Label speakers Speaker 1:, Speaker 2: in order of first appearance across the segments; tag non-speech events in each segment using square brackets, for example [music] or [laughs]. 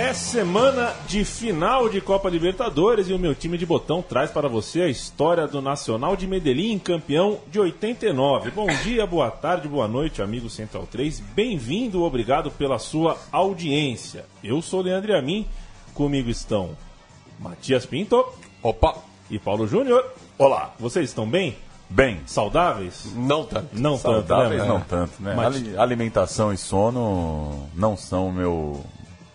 Speaker 1: É semana de final de Copa Libertadores e o meu time de botão traz para você a história do Nacional de Medellín, campeão de 89. Bom dia, boa tarde, boa noite, amigo Central 3. Bem-vindo, obrigado pela sua audiência. Eu sou Leandro Amin, comigo estão Matias Pinto.
Speaker 2: Opa!
Speaker 1: E Paulo Júnior.
Speaker 2: Olá!
Speaker 1: Vocês estão bem?
Speaker 2: Bem.
Speaker 1: Saudáveis?
Speaker 2: Não tanto.
Speaker 1: Não
Speaker 2: Saudáveis
Speaker 1: tanto, né?
Speaker 2: não tanto, né?
Speaker 1: Mati-
Speaker 2: Alimentação e sono não são meu,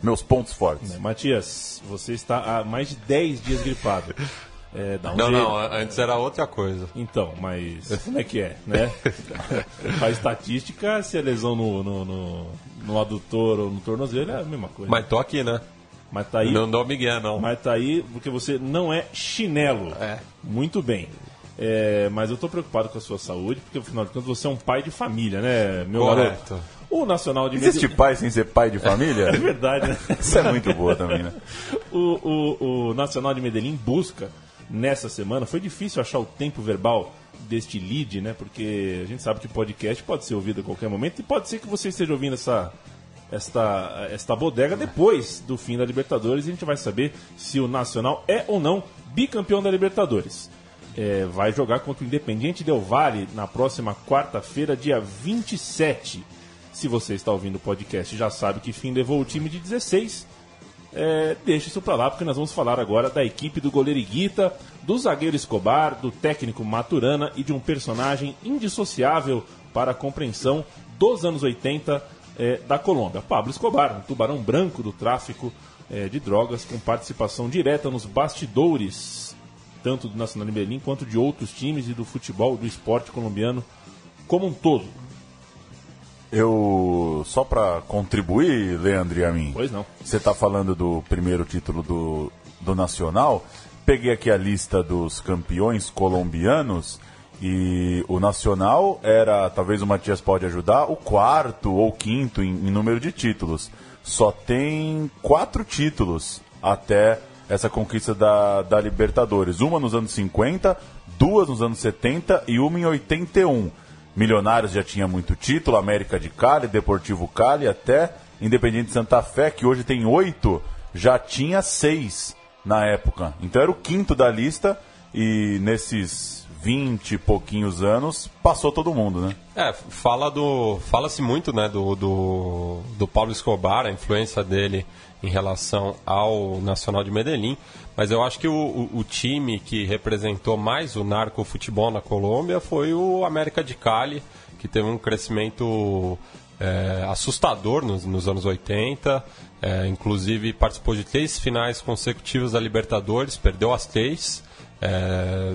Speaker 2: meus pontos fortes.
Speaker 1: Né, Matias, você está há mais de 10 dias gripado. É, dá um
Speaker 3: Não,
Speaker 1: jeito.
Speaker 3: não, antes era outra coisa.
Speaker 1: Então, mas como é que é, né? [laughs] a estatística, se é lesão no, no, no, no adutor ou no tornozelo, é a mesma coisa.
Speaker 3: Mas tô aqui, né?
Speaker 1: Mas tá aí,
Speaker 3: Não dou migué, não.
Speaker 1: mas tá aí porque você não é chinelo.
Speaker 3: É.
Speaker 1: Muito bem. É, mas eu tô preocupado com a sua saúde, porque afinal de contas você é um pai de família, né, meu
Speaker 3: Correto.
Speaker 1: garoto? O Nacional de
Speaker 2: Existe
Speaker 1: Medellín-
Speaker 2: pai sem ser pai de família? [laughs]
Speaker 1: É verdade, né?
Speaker 2: Isso é muito boa também, né? [laughs]
Speaker 1: o, o, o Nacional de Medellín busca nessa semana. Foi difícil achar o tempo verbal deste lead, né? Porque a gente sabe que podcast pode ser ouvido a qualquer momento e pode ser que você esteja ouvindo essa esta, esta bodega depois do fim da Libertadores. E a gente vai saber se o Nacional é ou não bicampeão da Libertadores. É, vai jogar contra o Independiente Del Valle na próxima quarta-feira, dia 27. Se você está ouvindo o podcast, já sabe que fim levou o time de 16 é, deixa isso pra lá, porque nós vamos falar agora da equipe do goleiro Iguita, do zagueiro Escobar, do técnico Maturana e de um personagem indissociável para a compreensão dos anos 80 é, da Colômbia. Pablo Escobar, um tubarão branco do tráfico é, de drogas, com participação direta nos bastidores, tanto do Nacional de Berlim quanto de outros times e do futebol, do esporte colombiano como um todo.
Speaker 2: Eu, só pra contribuir, Leandro e a mim,
Speaker 1: Pois não.
Speaker 2: você tá falando do primeiro título do, do Nacional, peguei aqui a lista dos campeões colombianos e o Nacional era, talvez o Matias pode ajudar, o quarto ou quinto em, em número de títulos. Só tem quatro títulos até essa conquista da, da Libertadores. Uma nos anos 50, duas nos anos 70 e uma em 81. Milionários já tinha muito título, América de Cali, Deportivo Cali, até Independiente Santa Fé, que hoje tem oito, já tinha seis na época. Então era o quinto da lista e nesses 20 e pouquinhos anos passou todo mundo, né?
Speaker 3: É, fala do. Fala-se muito, né, do, do, do Paulo Escobar, a influência dele em relação ao Nacional de Medellín. Mas eu acho que o, o, o time que representou mais o narco-futebol na Colômbia foi o América de Cali, que teve um crescimento é, assustador nos, nos anos 80. é, inclusive participou de três finais consecutivas da Libertadores, perdeu as três. É,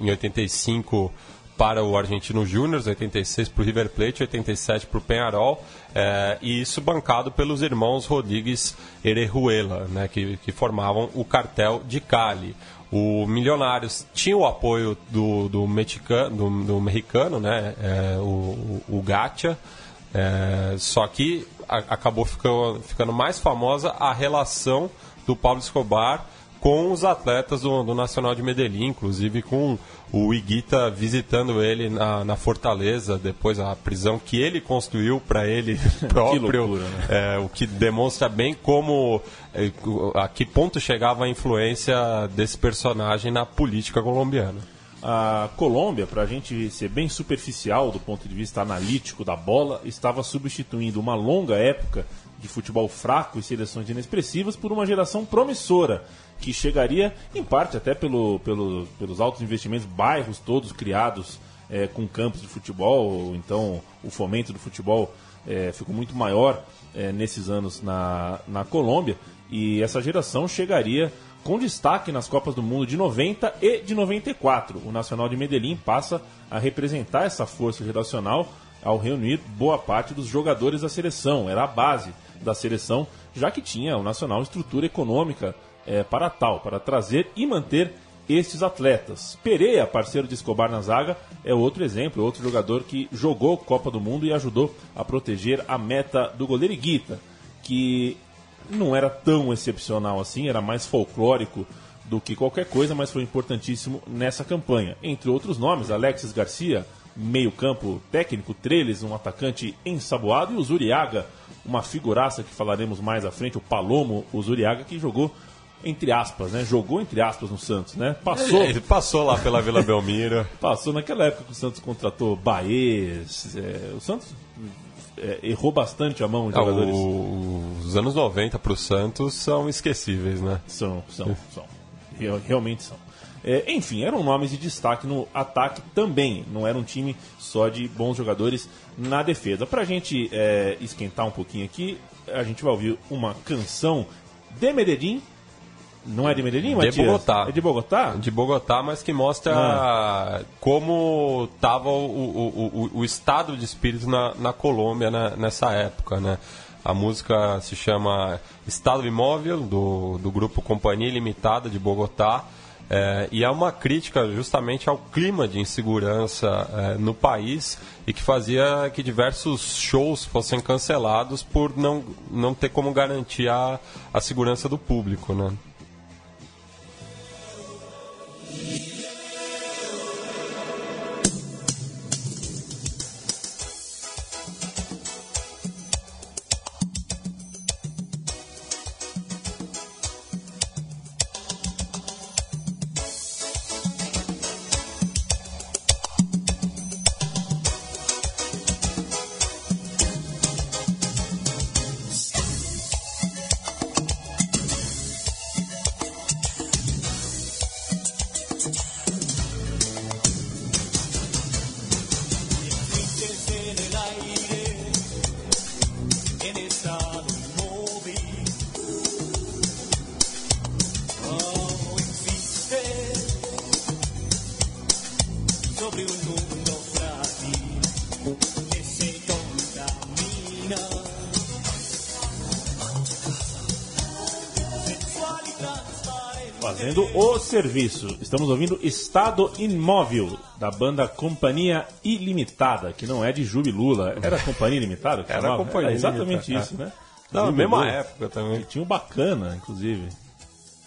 Speaker 3: em 85 para o Argentino Júnior, 86 para o River Plate, 87 para o Penharol, é, e isso bancado pelos irmãos Rodrigues Erejuela, né, que, que formavam o cartel de Cali. O Milionários tinha o apoio do, do, mexicano, do, do mexicano, né, é, o, o, Gacha, é, só que a- acabou ficando, ficando mais famosa a relação do Pablo Escobar com os atletas do, do Nacional de Medellín, inclusive com o Iguita visitando ele na, na Fortaleza, depois a prisão que ele construiu para ele [laughs] próprio,
Speaker 1: loucura, né?
Speaker 3: é, o que demonstra bem como é, a que ponto chegava a influência desse personagem na política colombiana.
Speaker 1: A Colômbia, para a gente ser bem superficial do ponto de vista analítico da bola, estava substituindo uma longa época de futebol fraco e seleções inexpressivas por uma geração promissora, que chegaria, em parte até pelo, pelo- pelos altos investimentos, bairros todos criados eh, com campos de futebol, então o fomento do futebol eh, ficou muito maior eh, nesses anos na, na Colômbia, e essa geração chegaria com destaque nas Copas do Mundo de 90 e de 94. O Nacional de Medellín passa a representar essa força geracional ao reunir boa parte dos jogadores da seleção. Era a base da seleção, já que tinha o Nacional estrutura econômica eh, para tal, para trazer e manter estes atletas. Pereira, parceiro de Escobar na zaga, é outro exemplo, outro jogador que jogou Copa do Mundo e ajudou a proteger a meta do goleiro Iguita, que não era tão excepcional assim, era mais folclórico do que qualquer coisa, mas foi importantíssimo nessa campanha. Entre outros nomes, Alexis Garcia, meio-campo técnico, Treles, um atacante ensaboado, e o Zuriaga, uma figuraça que falaremos mais à frente, o Palomo, o Zuriaga, que jogou entre aspas, né? Jogou entre aspas no Santos, né? Passou.
Speaker 3: Ele passou lá pela Vila Belmiro. [laughs]
Speaker 1: passou naquela época que o Santos contratou Baez. É, o Santos é, errou bastante a mão de
Speaker 3: Ah,
Speaker 1: jogadores.
Speaker 3: o- os anos 90 para o Santos são esquecíveis, né?
Speaker 1: São, são, são. Real- Realmente são. É, enfim, eram nomes de destaque no ataque também. Não era um time só de bons jogadores na defesa. Pra gente é, esquentar um pouquinho aqui, a gente vai ouvir uma canção de Medellín. Não é de Medellín, Matias?
Speaker 3: Bogotá.
Speaker 1: É de Bogotá?
Speaker 3: De Bogotá, mas que mostra
Speaker 1: Ah.
Speaker 3: como estava o, o, o, o estado de espírito na, na Colômbia né, nessa época, né? A música se chama Estado Imóvel, do, do grupo Companhia Limitada de Bogotá. É, e é uma crítica justamente ao clima de insegurança é, no país e que fazia que diversos shows fossem cancelados por não, não ter como garantir a, a segurança do público, né?
Speaker 1: Fazendo o serviço. Estamos ouvindo Estado Imóvel, da banda Companhia Ilimitada, que não é de Jubi Lula. Era [laughs] Companhia Ilimitada? que
Speaker 3: Era
Speaker 1: chamava?
Speaker 3: Companhia
Speaker 1: exatamente
Speaker 3: Ilimitada,
Speaker 1: isso, né?
Speaker 3: Na mesma época também.
Speaker 1: Tinha o Bacana, inclusive.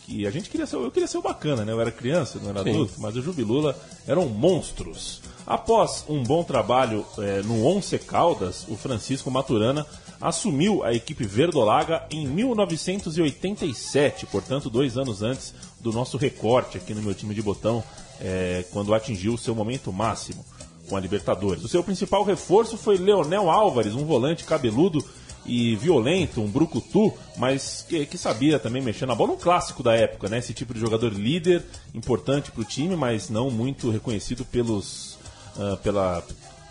Speaker 1: Que a gente queria ser, eu queria ser o Bacana, né? Eu era criança, não era
Speaker 3: Sim.
Speaker 1: adulto, mas o Jubilula eram monstros. Após um bom trabalho eh, no Once Caldas, o Francisco Maturana assumiu a equipe verdolaga em 1987, portanto, dois anos antes do nosso recorte aqui no meu time de botão, eh, quando atingiu o seu momento máximo com a Libertadores. O seu principal reforço foi Leonel Álvares, um volante cabeludo e violento, um brucutu, mas que, que sabia também mexer na bola, um clássico da época, né? Esse tipo de jogador líder, importante para o time, mas não muito reconhecido pelos, ah, pela,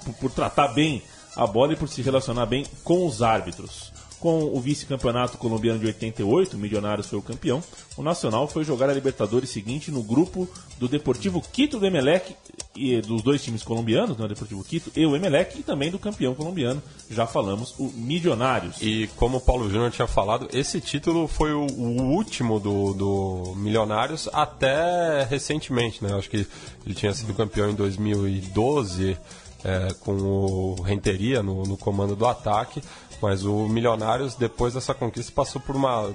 Speaker 1: por, por tratar bem a bola e por se relacionar bem com os árbitros. Com o vice-campeonato colombiano de 88, o Milionários foi o campeão, o Nacional foi jogar a Libertadores seguinte no grupo do Deportivo Quito do Emelec, e dos dois times colombianos, né, o Deportivo Quito e o Emelec, e também do campeão colombiano, já falamos, o Milionários.
Speaker 3: E como o Paulo Júnior tinha falado, esse título foi o, último do, do Milionários até recentemente, né? Acho que ele tinha sido campeão em 2012 é, com o Renteria no, no comando do ataque, mas o Milionários, depois dessa conquista, passou por uma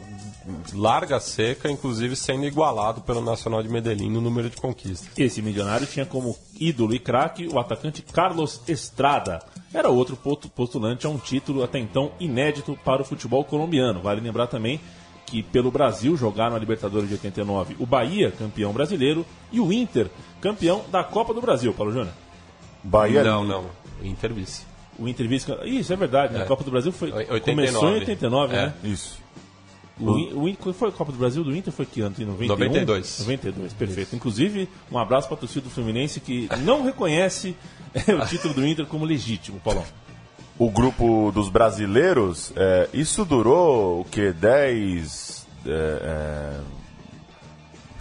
Speaker 3: larga seca, inclusive sendo igualado pelo Nacional de Medellín no número de conquistas.
Speaker 1: Esse milionário tinha como ídolo e craque o atacante Carlos Estrada. Era outro postu- postulante a um título até então inédito para o futebol colombiano. Vale lembrar também que pelo Brasil jogaram a Libertadores de 89 o Bahia, campeão brasileiro, e o Inter, campeão da Copa do Brasil, Paulo Júnior.
Speaker 2: Bahia
Speaker 3: Não, não. Inter vice.
Speaker 1: O Inter vice... Isso é verdade, né? a Copa do Brasil foi...
Speaker 3: 89.
Speaker 1: começou em 89,
Speaker 3: É.
Speaker 1: né?
Speaker 2: Isso.
Speaker 1: O, o foi a Copa do Brasil do Inter foi que ano? Em 91?
Speaker 3: 92.
Speaker 1: 92, perfeito. Inclusive, um abraço para a torcida do Fluminense que não reconhece eh, [laughs] o título do Inter como legítimo, Paulão.
Speaker 2: O grupo dos brasileiros, é, isso durou o que? 10. é, é,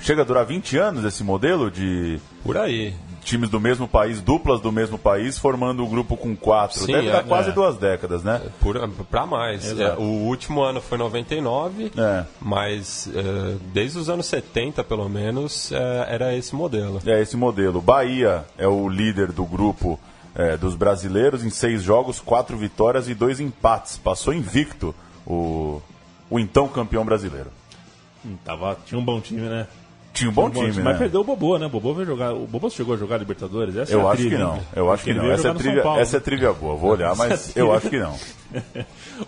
Speaker 2: chega a durar 20 anos esse modelo de,
Speaker 3: Por aí.
Speaker 2: Times do mesmo país, duplas do mesmo país, formando o grupo com quatro.
Speaker 3: Sim,
Speaker 2: Deve
Speaker 3: é,
Speaker 2: dar quase
Speaker 1: é.
Speaker 2: duas décadas, né?
Speaker 3: Por, pra mais. É, o último ano foi 99,
Speaker 2: É.
Speaker 3: mas é, desde os anos 70, pelo menos, é, era esse modelo.
Speaker 2: É esse modelo. Bahia é o líder do grupo é, dos brasileiros em seis jogos, quatro vitórias e dois empates. Passou invicto o, o então campeão brasileiro.
Speaker 1: Hum, tava, tinha um bom time, né?
Speaker 2: Tinha um bom
Speaker 1: Tinha
Speaker 2: time,
Speaker 1: Mas
Speaker 2: né?
Speaker 1: perdeu o Bobô, né? O Bobô veio jogar. O Bobô chegou a jogar Libertadores? Essa é
Speaker 2: Eu
Speaker 1: a
Speaker 2: acho que não. Eu acho que não. Essa é,
Speaker 1: Paulo.
Speaker 2: essa é boa. Vou olhar, mas [laughs] eu acho que não. [laughs]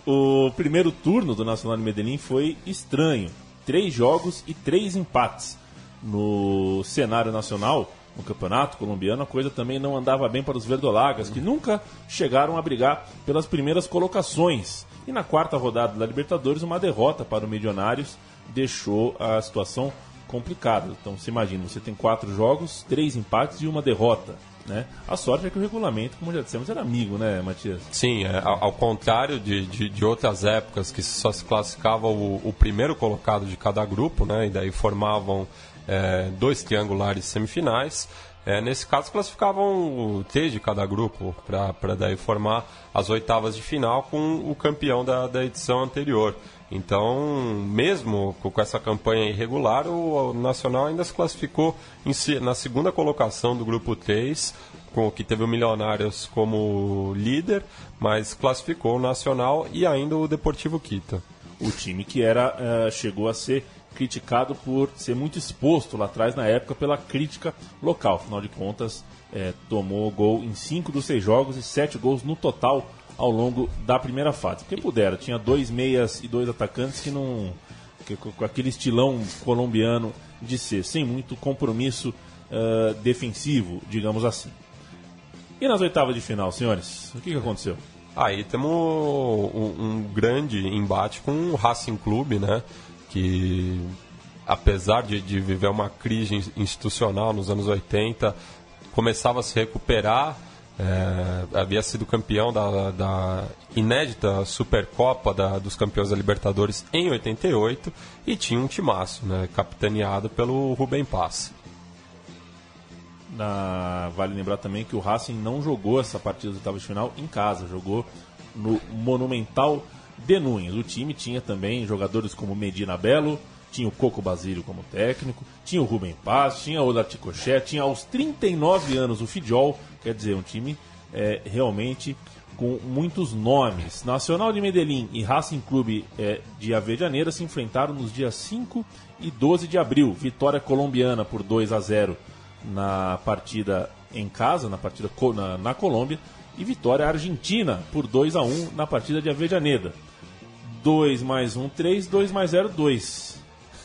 Speaker 1: O primeiro turno do Nacional de Medellín foi estranho. Três jogos e três empates. No cenário nacional, no campeonato colombiano, a coisa também não andava bem para os verdolagas, que nunca chegaram a brigar pelas primeiras colocações. E na quarta rodada da Libertadores, uma derrota para o Milionários deixou a situação complicada. Então, se imagina, você tem quatro jogos, três empates e uma derrota. Né? A sorte é que o regulamento, como já dissemos, era amigo, né, Matias?
Speaker 3: Sim, é, ao, ao contrário de, de, de outras épocas que só se classificava o, o primeiro colocado de cada grupo, né, e daí formavam é, dois triangulares semifinais. É, nesse caso, classificavam três de cada grupo para daí formar as oitavas de final com o campeão da, da edição anterior. Então, mesmo com essa campanha irregular, o, Nacional ainda se classificou si- na segunda colocação do grupo 3, com o que teve o Milionários como líder, mas classificou o Nacional e ainda o Deportivo Quito.
Speaker 1: o time que era eh, chegou a ser criticado por ser muito exposto lá atrás na época pela crítica local. Afinal de contas, eh, tomou gol em cinco dos seis jogos e sete gols no total ao longo da primeira fase. Quem pudera, tinha dois meias e dois atacantes que não que, com aquele estilão colombiano de ser, sem muito compromisso eh, defensivo, digamos assim. E nas oitavas de final, senhores, o que, que aconteceu?
Speaker 3: Aí temos um, um grande embate com o Racing Clube, né? Que apesar de, de viver uma crise in- institucional nos anos 80, começava a se recuperar. É, havia sido campeão da, da inédita Supercopa da- dos campeões da Libertadores em 88 e tinha um timaço, né, capitaneado pelo Rubem Paz.
Speaker 1: Na- vale lembrar também que o Racing não jogou essa partida do oitavas de final em casa, jogou no Monumental de Nunes. O time tinha também jogadores como Medina Belo, tinha o Coco Basílio como técnico, tinha o Rubem Paz, tinha o Laticoché, tinha aos 39 anos o Fidjol, quer dizer, um time é, realmente com muitos nomes. Nacional de Medellín e Racing Clube é, de Avejaneira se enfrentaram nos dias 5 e 12 de abril. Vitória colombiana por 2 a 0 na partida em casa, na partida na, na Colômbia, e vitória argentina por 2 a 1 na partida de Avejaneda. 2 mais 1, 3, 2 mais 0, 2.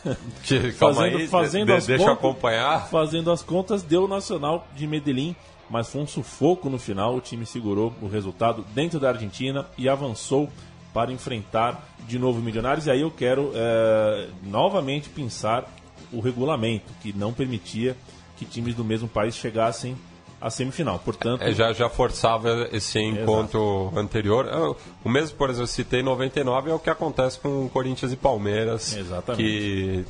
Speaker 1: [laughs]
Speaker 3: Que,
Speaker 1: Fazendo- fazendo
Speaker 3: de-
Speaker 1: as
Speaker 3: deixa
Speaker 1: contas-
Speaker 3: acompanhar.
Speaker 1: Fazendo as contas, deu o Nacional de Medellín, mas foi um sufoco no final. O time segurou o resultado dentro da Argentina e avançou para enfrentar de novo o Milionários. E aí eu quero eh, novamente pensar o regulamento, que não permitia que times do mesmo país chegassem à semifinal. Portanto,
Speaker 3: É, já, já forçava esse encontro anterior. É, O mesmo, por exemplo, eu citei em 99 é o que acontece com Corinthians e Palmeiras.
Speaker 1: Exatamente.
Speaker 3: Que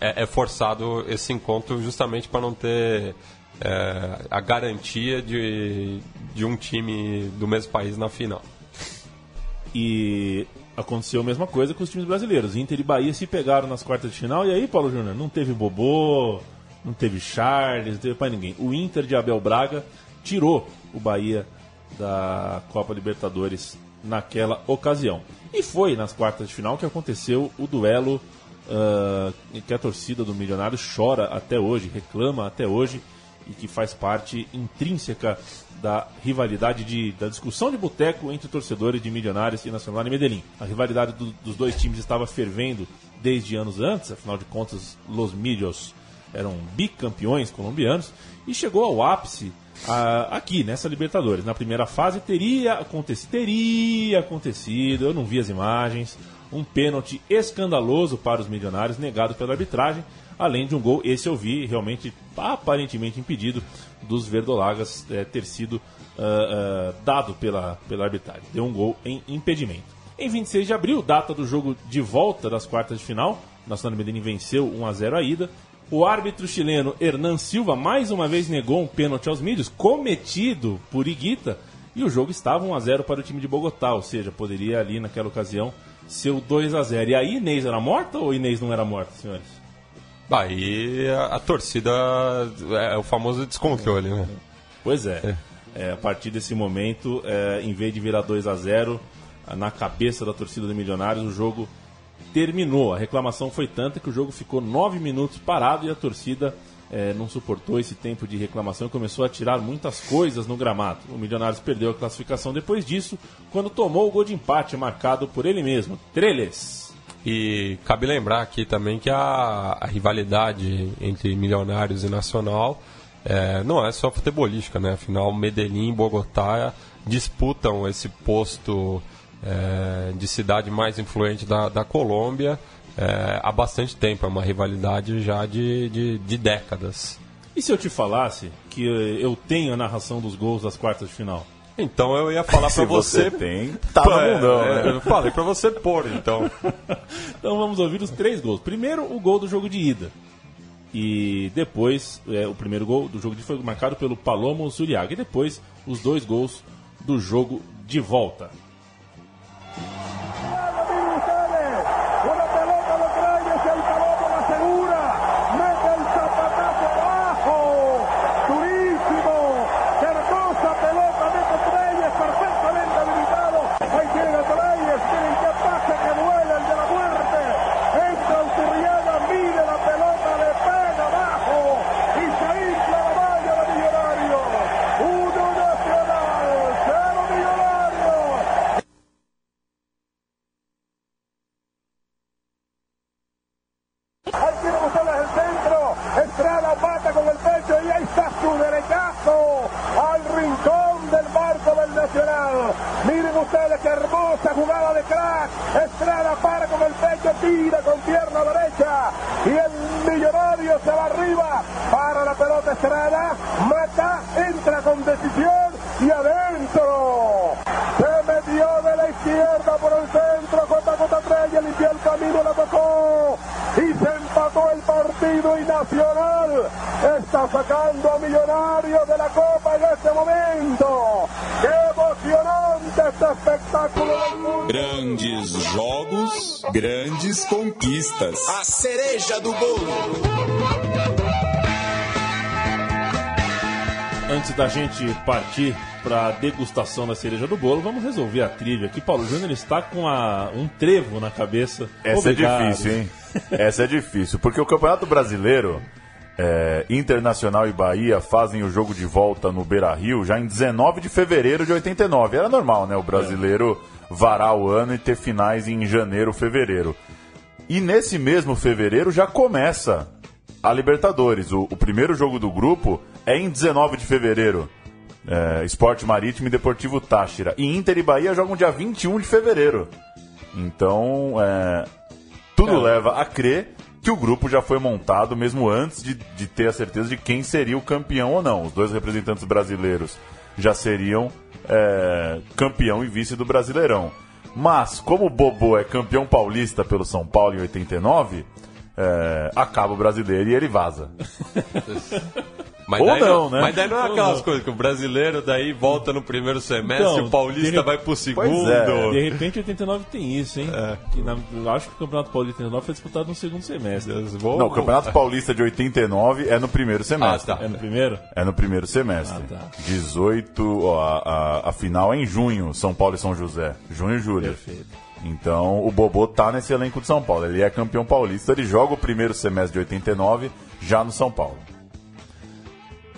Speaker 3: é, é forçado esse encontro justamente para não ter é, a garantia de, de um time do mesmo país na final.
Speaker 1: E aconteceu a mesma coisa com os times brasileiros. Inter e Bahia se pegaram nas quartas de final. E aí, Paulo Júnior, não teve Bobô, não teve Charles, não teve para ninguém. O Inter de Abel Braga tirou o Bahia da Copa Libertadores naquela ocasião. E foi nas quartas de final que aconteceu o duelo ah, que a torcida do Milionário chora até hoje, reclama até hoje e que faz parte intrínseca da rivalidade de, da discussão de boteco entre torcedores de Milionários e Nacional de Medellín. A rivalidade do- dos dois times estava fervendo desde anos antes, afinal de contas, Los Millos eram bicampeões colombianos e chegou ao ápice ah, aqui nessa Libertadores. Na primeira fase teria acontecido, teria acontecido, eu não vi as imagens, um pênalti escandaloso para os milionários negado pela arbitragem, além de um gol, esse eu vi, realmente aparentemente impedido dos verdolagas eh, ter sido ah, ah, dado pela, pela arbitragem. Deu um gol em impedimento. Em 26 de abril, data do jogo de volta das quartas de final, Nacional de Medellín venceu 1 a 0 a ida. O árbitro chileno Hernan Silva mais uma vez negou um pênalti aos mídios cometido por Iguita e o jogo estava 1 a 0 para o time de Bogotá, ou seja, poderia ali naquela ocasião ser o 2 a 0. E aí Inês era morta ou Inês não era morta, senhores?
Speaker 3: Aí a, a torcida é o famoso descontrole, né?
Speaker 1: Pois é. É, a partir desse momento, é, em vez de virar 2 a 0 na cabeça da torcida do Milionários, o jogo terminou. A reclamação foi tanta que o jogo ficou nove minutos parado e a torcida é, não suportou esse tempo de reclamação e começou a tirar muitas coisas no gramado. O Milionários perdeu a classificação depois disso, quando tomou o gol de empate marcado por ele mesmo, Treles.
Speaker 3: E cabe lembrar aqui também que a, a rivalidade entre Milionários e Nacional é, não é só futebolística, né? Afinal, Medellín e Bogotá disputam esse posto é, de cidade mais influente da, da Colômbia é, há bastante tempo. É uma rivalidade já de, de, de, décadas.
Speaker 1: E se eu te falasse que eu tenho a narração dos gols das quartas de final?
Speaker 3: Então eu ia falar [laughs] para você.
Speaker 2: você tem, [laughs] tá no mundão,
Speaker 3: é,
Speaker 2: né?
Speaker 3: Eu falei para você pôr, então. [laughs]
Speaker 1: então vamos ouvir os três gols. Primeiro, o gol do jogo de ida. E depois, é, o primeiro gol do jogo de foi marcado pelo Palomo Zuriaga. E depois, os dois gols do jogo de volta.
Speaker 4: Miren ustedes qué hermosa jugada de crack. Estrada para con el pecho, tira con pierna derecha. Y el millonario se va arriba. Para la pelota Estrada. Mata, entra con decisión y adentro. Se metió de la izquierda por el centro. Cota, cota, tres. limpió el camino, la tocó. Y se empató el partido y Nacional está sacando
Speaker 5: a Millonario de la Copa. Cereja do bolo.
Speaker 1: Antes da gente partir para a degustação da cereja do bolo, vamos resolver a trilha aqui. Paulo Júnior está com a, um trevo na cabeça.
Speaker 2: Essa é
Speaker 1: Obrigado.
Speaker 2: é difícil, hein? Essa é difícil, porque o Campeonato Brasileiro, é, Internacional e Bahia fazem o jogo de volta no Beira Rio já em 19 de fevereiro de 89. Era normal, né? O brasileiro varar o ano e ter finais em janeiro, fevereiro. E nesse mesmo fevereiro já começa a Libertadores. O, o primeiro jogo do grupo é em 19 de fevereiro. É, Esporte Marítimo e Deportivo Táchira. E Inter e Bahia jogam dia 21 de fevereiro. Então, é, tudo é. leva a crer que o grupo já foi montado mesmo antes de, de ter a certeza de quem seria o campeão ou não. Os dois representantes brasileiros já seriam é, campeão e vice do Brasileirão. Mas, como o Bobô é campeão paulista pelo São Paulo em 89, é, acaba o brasileiro e ele vaza. [laughs]
Speaker 3: Mas Ou daí, não, né? Mas daí não é aquelas não. coisas que o brasileiro daí volta no primeiro semestre, então, o paulista de... vai pro segundo. É.
Speaker 1: De repente 89 tem isso, hein? É. Que na, eu acho que o Campeonato Paulista de 89 foi disputado no segundo semestre.
Speaker 2: Vou, não, o Campeonato Paulista de 89 é no primeiro semestre.
Speaker 1: Ah, tá. É no primeiro?
Speaker 2: É no primeiro semestre. Ah, tá. 18, ó, a, a, a final é em junho, São Paulo e São José. Junho e julho.
Speaker 1: Perfeito.
Speaker 2: Então o Bobô tá nesse elenco de São Paulo. Ele é campeão paulista, ele joga o primeiro semestre de 89 já no São Paulo.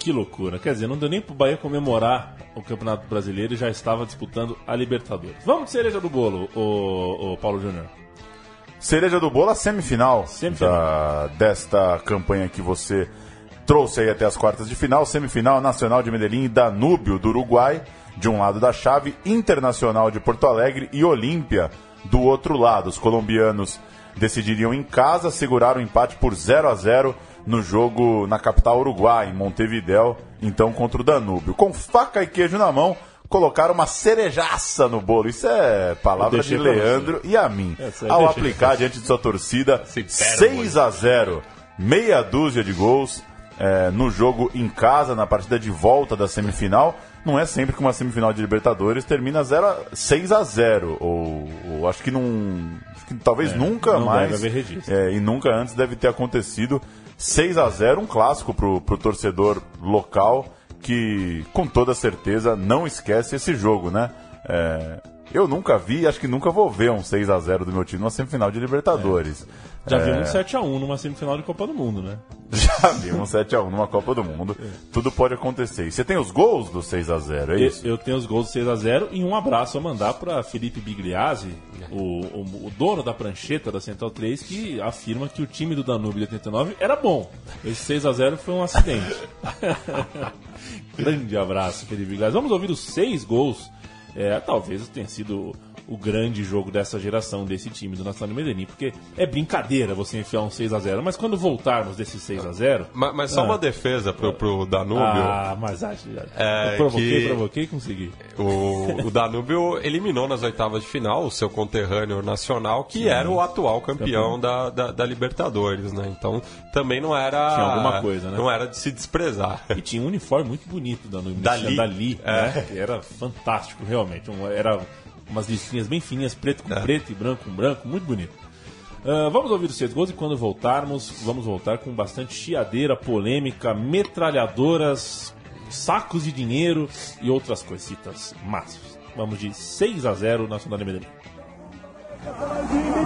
Speaker 1: Que loucura. Quer dizer, não deu nem pro Bahia comemorar o Campeonato Brasileiro e já estava disputando a Libertadores. Vamos de cereja do bolo, o, Paulo Júnior.
Speaker 2: Cereja do bolo, a semifinal,
Speaker 1: semifinal.
Speaker 2: Da, desta campanha que você trouxe aí até as quartas de final. Semifinal Nacional de Medellín e Danúbio do Uruguai, de um lado da chave, Internacional de Porto Alegre e Olímpia do outro lado. Os colombianos decidiriam em casa, seguraram o empate por 0 a 0 no jogo na capital uruguai, em Montevidéu, então contra o Danúbio. Com faca e queijo na mão, colocaram uma cerejaça no bolo. Isso é palavra de Leandro e a mim. É, Ao aplicar diante de sua torcida 6 a 0 meia dúzia de gols é, no jogo em casa, na partida de volta da semifinal. Não é sempre que uma semifinal de Libertadores termina 0 a, 6 a 0 ou, ou acho que não. Acho que talvez
Speaker 1: É,
Speaker 2: nunca mais. é, e nunca antes deve ter acontecido 6 a 0 um clássico pro, pro torcedor local que com toda certeza não esquece esse jogo, né? É, eu nunca vi, acho que nunca vou ver um 6 a 0 do meu time numa semifinal de Libertadores.
Speaker 1: Já
Speaker 2: É,
Speaker 1: viu um 7x1 numa semifinal de Copa do Mundo, né? [laughs]
Speaker 2: Já vi um 7 a 1 numa Copa do Mundo. Tudo pode acontecer. E você tem os gols do 6 a 0 é
Speaker 1: Eu,
Speaker 2: isso?
Speaker 1: eu tenho os gols do 6x0 e um abraço a mandar para Felipe Bigliazzi, o, o, o dono da prancheta da Central 3, que afirma que o time do Danúbio de 89 era bom. Esse 6x0 foi um acidente. [laughs] Grande abraço, Felipe Bigliazzi. Vamos ouvir os seis gols. É, talvez tenha sido o grande jogo dessa geração, desse time do Nacional de Medellín, porque é brincadeira você enfiar um 6x0, mas quando voltarmos desse 6x0.
Speaker 3: Mas, mas só
Speaker 1: Ah.
Speaker 3: uma defesa pro, pro Danúbio.
Speaker 1: Ah, mas acho.
Speaker 3: É,
Speaker 1: eu provoquei,
Speaker 3: que-
Speaker 1: provoquei e consegui.
Speaker 3: O, o Danúbio eliminou nas oitavas de final o seu conterrâneo nacional, que era o atual campeão da, da, da Libertadores, né? Então também não era.
Speaker 1: Tinha alguma coisa, né?
Speaker 3: Não era de se desprezar.
Speaker 1: E tinha um uniforme muito bonito da Danúbio.
Speaker 3: Dali.
Speaker 1: Dali,
Speaker 3: É.
Speaker 1: né? Era fantástico, realmente. Um- era umas listinhas bem fininhas, preto com
Speaker 3: É.
Speaker 1: preto e branco com branco, muito bonito. Ah, vamos ouvir os seis gols e quando voltarmos, vamos voltar com bastante chiadeira, polêmica, metralhadoras, sacos de dinheiro e outras coisitas massas. Vamos de 6 a 0 Nacional de Medellín.
Speaker 5: Jimmy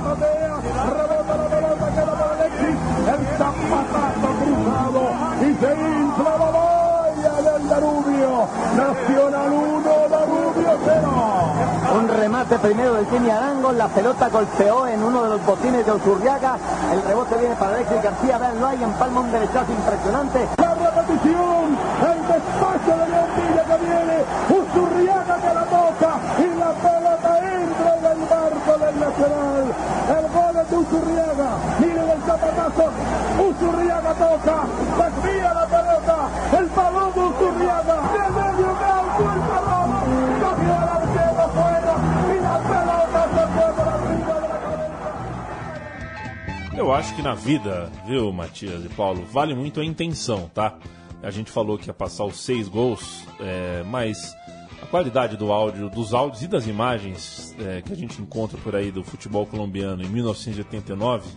Speaker 6: Un remate primero del Jimmy Arango, la pelota golpeó en uno de los botines de Usurriaga, el rebote viene para Alexis García, véanlo ahí, empalma un derechazo impresionante.
Speaker 5: La repetición, el despacho de León Villa que viene, Usurriaga que la toca y la pelota entra en el marco del Nacional. El gol es de Usurriaga, miren el zapatazo, Usurriaga toca, desvía la pelota, el balón de Usurriaga,
Speaker 1: Eu acho que na vida, viu, Matias e Paulo, vale muito a intenção, tá? A gente falou que ia passar os seis gols, é, mas a qualidade do áudio, dos áudios e das imagens é, que a gente encontra por aí do futebol colombiano em 1989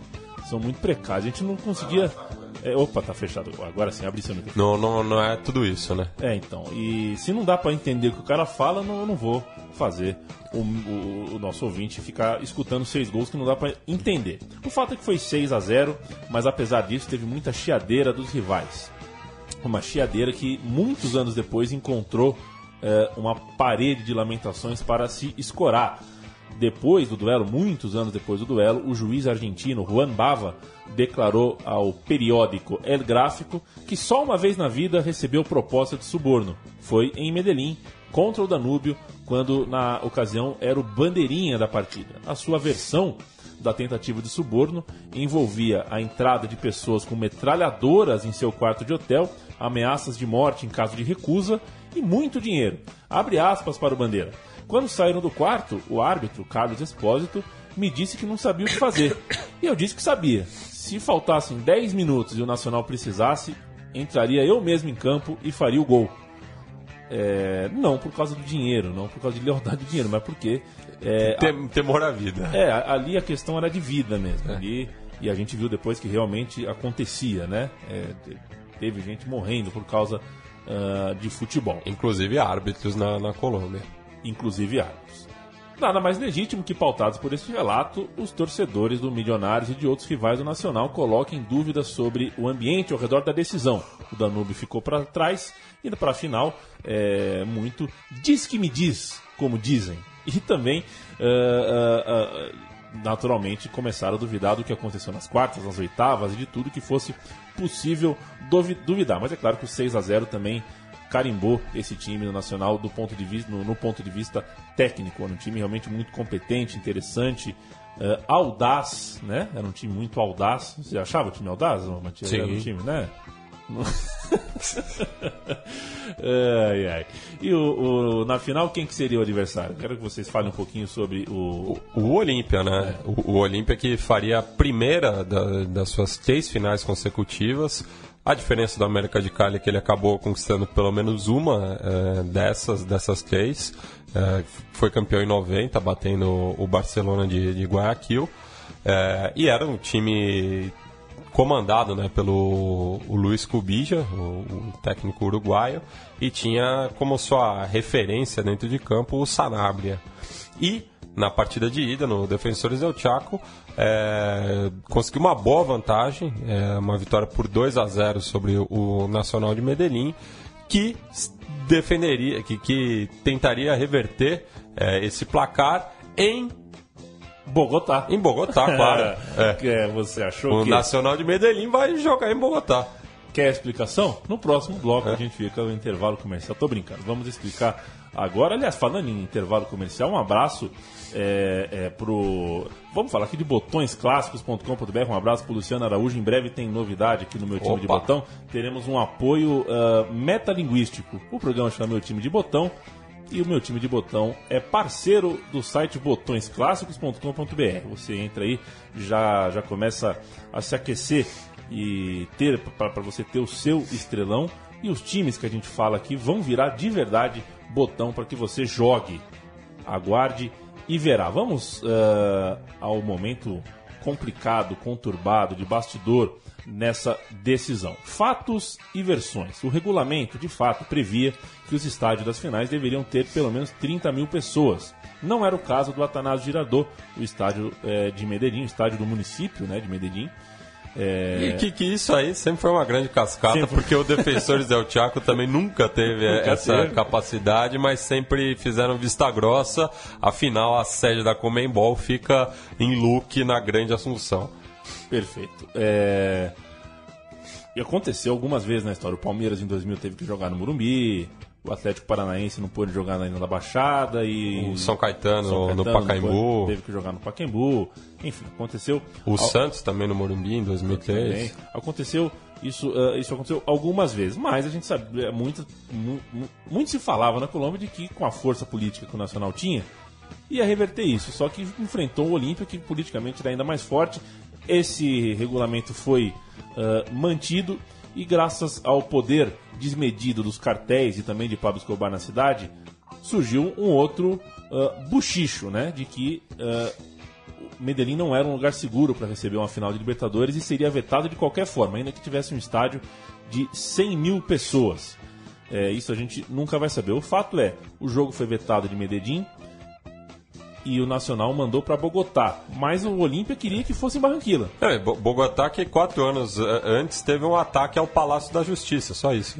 Speaker 1: são muito precárias. A gente não conseguia. é, opa, tá fechado. Agora sim, abre seu microfone.
Speaker 3: Não, não, não é tudo isso, né?
Speaker 1: É, então. E se não dá pra entender o que o cara fala, não, eu não vou fazer o, o- o nosso ouvinte ficar escutando seis gols que não dá pra entender. O fato é que foi 6 a 0 mas apesar disso teve muita chiadeira dos rivais. Uma chiadeira que muitos anos depois encontrou é, uma parede de lamentações para se escorar. Depois do duelo, muitos anos depois do duelo, o juiz argentino Juan Bava declarou ao periódico El Gráfico que só uma vez na vida recebeu proposta de suborno. Foi em Medellín, contra o Danúbio, quando na ocasião era o bandeirinha da partida. A sua versão da tentativa de suborno envolvia a entrada de pessoas com metralhadoras em seu quarto de hotel, ameaças de morte em caso de recusa e muito dinheiro. Abre aspas para o Bandeira. Quando saíram do quarto, o árbitro, Carlos Espósito, me disse que não sabia o que fazer. E eu disse que sabia. Se faltassem 10 minutos e o Nacional precisasse, entraria eu mesmo em campo e faria o gol. É, não por causa do dinheiro, não por causa de lealdade do dinheiro, mas porque é,
Speaker 3: Tem, temor à vida.
Speaker 1: é, ali a questão era de vida mesmo. Ali, e a gente viu depois que realmente acontecia, né? É, te- teve gente morrendo por causa ah, de futebol,
Speaker 3: Inclusive árbitros na, na Colômbia.
Speaker 1: Inclusive árbitros. Nada mais legítimo que, pautados por este relato, os torcedores do Milionários e de outros rivais do Nacional coloquem dúvidas sobre o ambiente ao redor da decisão. O Danúbio ficou para trás, indo para a final, é, muito diz que me diz, como dizem. E também, ah, ah, ah, naturalmente, começaram a duvidar do que aconteceu nas quartas, nas oitavas e de tudo que fosse possível duvi- duvidar. Mas é claro que o 6 a 0 também carimbou esse time no Nacional do ponto de vista, no, no ponto de vista técnico. Era um time realmente muito competente, interessante, eh, audaz, né? Era um time muito audaz. Você achava o time audaz, Matias?
Speaker 3: Sim.
Speaker 1: Era um time, né? [laughs] Ai, ai. E o, o- na final, quem que seria o adversário? Quero que vocês falem um pouquinho sobre o.
Speaker 3: O Olímpia, né? O, o Olímpia que faria a primeira da- das suas três finais consecutivas. A diferença do América de Cali é que ele acabou conquistando pelo menos uma eh, dessas, dessas três. Eh, foi campeão em 90, batendo o Barcelona de, de Guayaquil. Eh, e era um time comandado né, pelo Luiz Cubija, o, o técnico uruguaio, e tinha como sua referência dentro de campo o Sanabria. E na partida de ida, no Defensores del Chaco, é, conseguiu uma boa vantagem, é, uma vitória por 2 a 0 sobre o Nacional de Medellín, que defenderia, que, que tentaria reverter é, esse placar em,
Speaker 1: Bogotá.
Speaker 3: em Bogotá, claro. [laughs] É.
Speaker 1: É, você achou
Speaker 3: O
Speaker 1: que.
Speaker 3: Nacional de Medellín vai jogar em Bogotá.
Speaker 1: Quer explicação? No próximo bloco
Speaker 3: É.
Speaker 1: a gente fica no intervalo comercial. Tô brincando, vamos explicar agora. Aliás, falando em intervalo comercial, um abraço é, é, pro. Vamos falar aqui de botõesclássicos.com.br. Um abraço pro Luciano Araújo. Em breve tem novidade aqui no meu time de
Speaker 3: Opa.
Speaker 1: botão. Teremos um apoio ah, metalinguístico. O programa chama Meu Time de Botão. E o meu time de botão é parceiro do site botõesclássicos.com.br. Você entra aí, já, já começa a se aquecer e ter para você ter o seu estrelão. E os times que a gente fala aqui vão virar de verdade botão para que você jogue. Aguarde e verá. Vamos ah, ao momento complicado, conturbado, de bastidor nessa decisão. Fatos e versões. O regulamento, de fato, previa que os estádios das finais deveriam ter pelo menos 30 mil pessoas. Não era o caso do Atanásio Girardot, o estádio eh, de Medellín, o estádio do município né, de Medellín.
Speaker 3: E que, que isso aí sempre foi uma grande cascata,
Speaker 1: Sempre.
Speaker 3: porque o Defensores [laughs] del Chaco também nunca teve
Speaker 1: Nunca
Speaker 3: essa
Speaker 1: teve.
Speaker 3: capacidade, mas sempre fizeram vista grossa. Afinal, a sede da Comembol fica em Luque, na Grande Assunção.
Speaker 1: Perfeito. É, E aconteceu algumas vezes na história. O Palmeiras em 2000 teve que jogar no Morumbi, o Atlético Paranaense não pôde jogar na Ilha da Baixada e
Speaker 3: O São Caetano,
Speaker 1: São
Speaker 3: no
Speaker 1: Caetano não
Speaker 3: Pacaembu.
Speaker 1: teve que jogar no Pacaembu. Enfim, aconteceu.
Speaker 3: O
Speaker 1: Al-
Speaker 3: Santos também no Morumbi em 2003.
Speaker 1: também. Aconteceu isso, ah, isso aconteceu algumas vezes, mas a gente sabe, é, muito, mu- mu- muito se falava na Colômbia de que com a força política que o Nacional tinha, ia reverter isso. Só que enfrentou o Olímpia, que politicamente era ainda mais forte. Esse regulamento foi ah, mantido e graças ao poder desmedido dos cartéis e também de Pablo Escobar na cidade, surgiu um outro ah, buchicho, né? De que ah, Medellín não era um lugar seguro para receber uma final de Libertadores e seria vetado de qualquer forma, ainda que tivesse um estádio de 100 mil pessoas. É, isso a gente nunca vai saber. O fato é, o jogo foi vetado de Medellín e o Nacional mandou para Bogotá, mas o Olímpia queria que fosse em Barranquilla.
Speaker 3: É, Bo- Bogotá que quatro anos eh, antes teve um ataque ao Palácio da Justiça, só isso.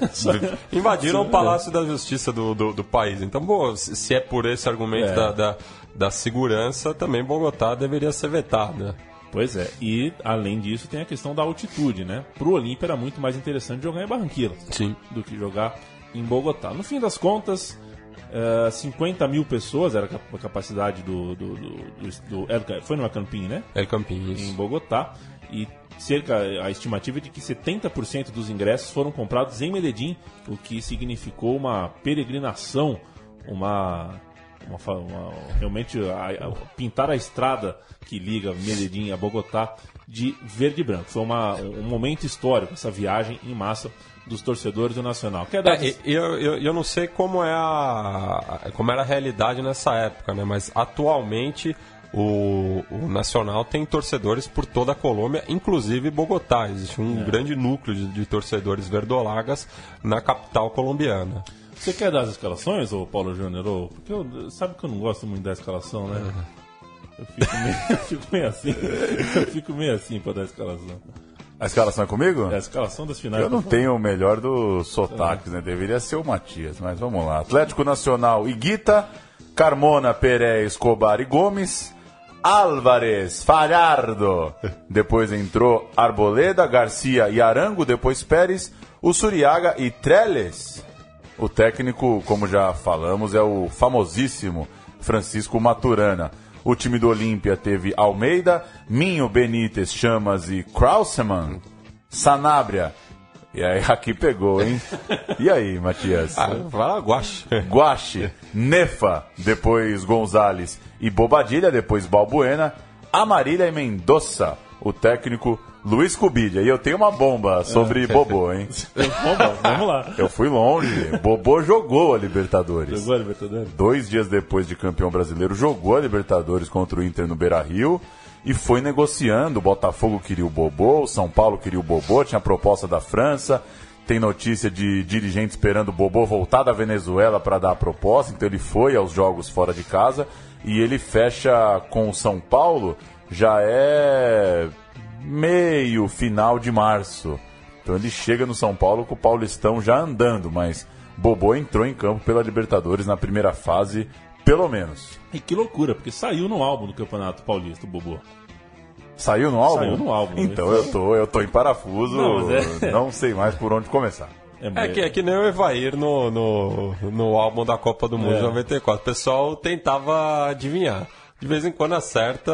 Speaker 3: [laughs] Invadiram o Palácio da Justiça do, do, do país. Então, bom, se se é por esse argumento
Speaker 1: É.
Speaker 3: da, da, da segurança, também Bogotá deveria ser vetada.
Speaker 1: Pois é, e além disso tem a questão da altitude, né? Pro Olímpia era muito mais interessante jogar em Barranquilla.
Speaker 3: Sim.
Speaker 1: do que jogar em Bogotá. No fim das contas, eh, 50 mil pessoas era a cap- a capacidade do. do, do, do- do- foi no Acampim, né?
Speaker 3: El Campinho,
Speaker 1: Em
Speaker 3: isso.
Speaker 1: Bogotá. E cerca. A estimativa é de que 70% dos ingressos foram comprados em Medellín, o que significou uma peregrinação, uma. uma uma- realmente a- a- pintar a estrada que liga Medellín a Bogotá de verde e branco. Foi uma, um momento histórico, essa viagem em massa dos torcedores do Nacional. Quer dar
Speaker 3: É, e- e eu, eu, eu não sei como é a como era a realidade nessa época, né? Mas atualmente o, o Nacional tem torcedores por toda a Colômbia, inclusive Bogotá. Existe um grande núcleo de, de torcedores verdolagas na capital colombiana.
Speaker 1: Você quer dar as escalações, ô Paulo Júnior? Porque eu, sabe que eu não gosto muito da escalação, né? Eu fico meio, [laughs] eu fico meio assim. Eu fico meio assim pra dar a escalação.
Speaker 2: A escalação é comigo?
Speaker 1: É a escalação das finais.
Speaker 2: Eu não tenho o melhor dos sotaques, né? Deveria ser o Matias, mas vamos lá. Atlético Nacional, Iguita, Carmona, Peré, Escobar e Gomes, Álvarez, Falhardo. Depois entrou Arboleda, Garcia e Arango, depois Pérez, o Suriaga e Trellis. O técnico, como já falamos, é o famosíssimo Francisco Maturana. O time do Olímpia teve Almeida, Minho, Benítez, Chamas e Krausemann. Sanabria, E aí [laughs] aqui pegou, hein? E aí, Matias?
Speaker 3: Ah, vai lá, Guache.
Speaker 2: Guache, Nefa, depois Gonzalez e Bobadilha, depois Balbuena, Amarília e Mendoza, o técnico Luiz Cubidia. E eu tenho uma bomba sobre Bobô, hein?
Speaker 1: Vamos, vamos lá.
Speaker 2: Eu fui longe. Bobô jogou a Libertadores.
Speaker 1: Jogou a Libertadores?
Speaker 2: Dois dias depois de campeão brasileiro, jogou a Libertadores contra o Inter no Beira-Rio e foi negociando. O Botafogo queria o Bobô, o São Paulo queria o Bobô, tinha proposta da França. Tem notícia de dirigente esperando o Bobô voltar da Venezuela para dar a proposta, então ele foi aos jogos fora de casa e ele fecha com o São Paulo, já é meio final de março. Então ele chega no São Paulo com o Paulistão já andando, mas Bobô entrou em campo pela Libertadores na primeira fase, pelo menos.
Speaker 1: E que loucura, porque saiu no álbum do Campeonato Paulista, o Bobô.
Speaker 2: Saiu no álbum?
Speaker 1: Saiu no álbum.
Speaker 2: Então eu tô, eu tô em parafuso,
Speaker 1: Não, [laughs]
Speaker 2: não,
Speaker 1: é-
Speaker 2: sei mais por onde começar.
Speaker 3: É que, é que nem o Evair no, no, no álbum da Copa do Mundo
Speaker 1: É.
Speaker 3: 94. O pessoal tentava adivinhar. De vez em quando acerta,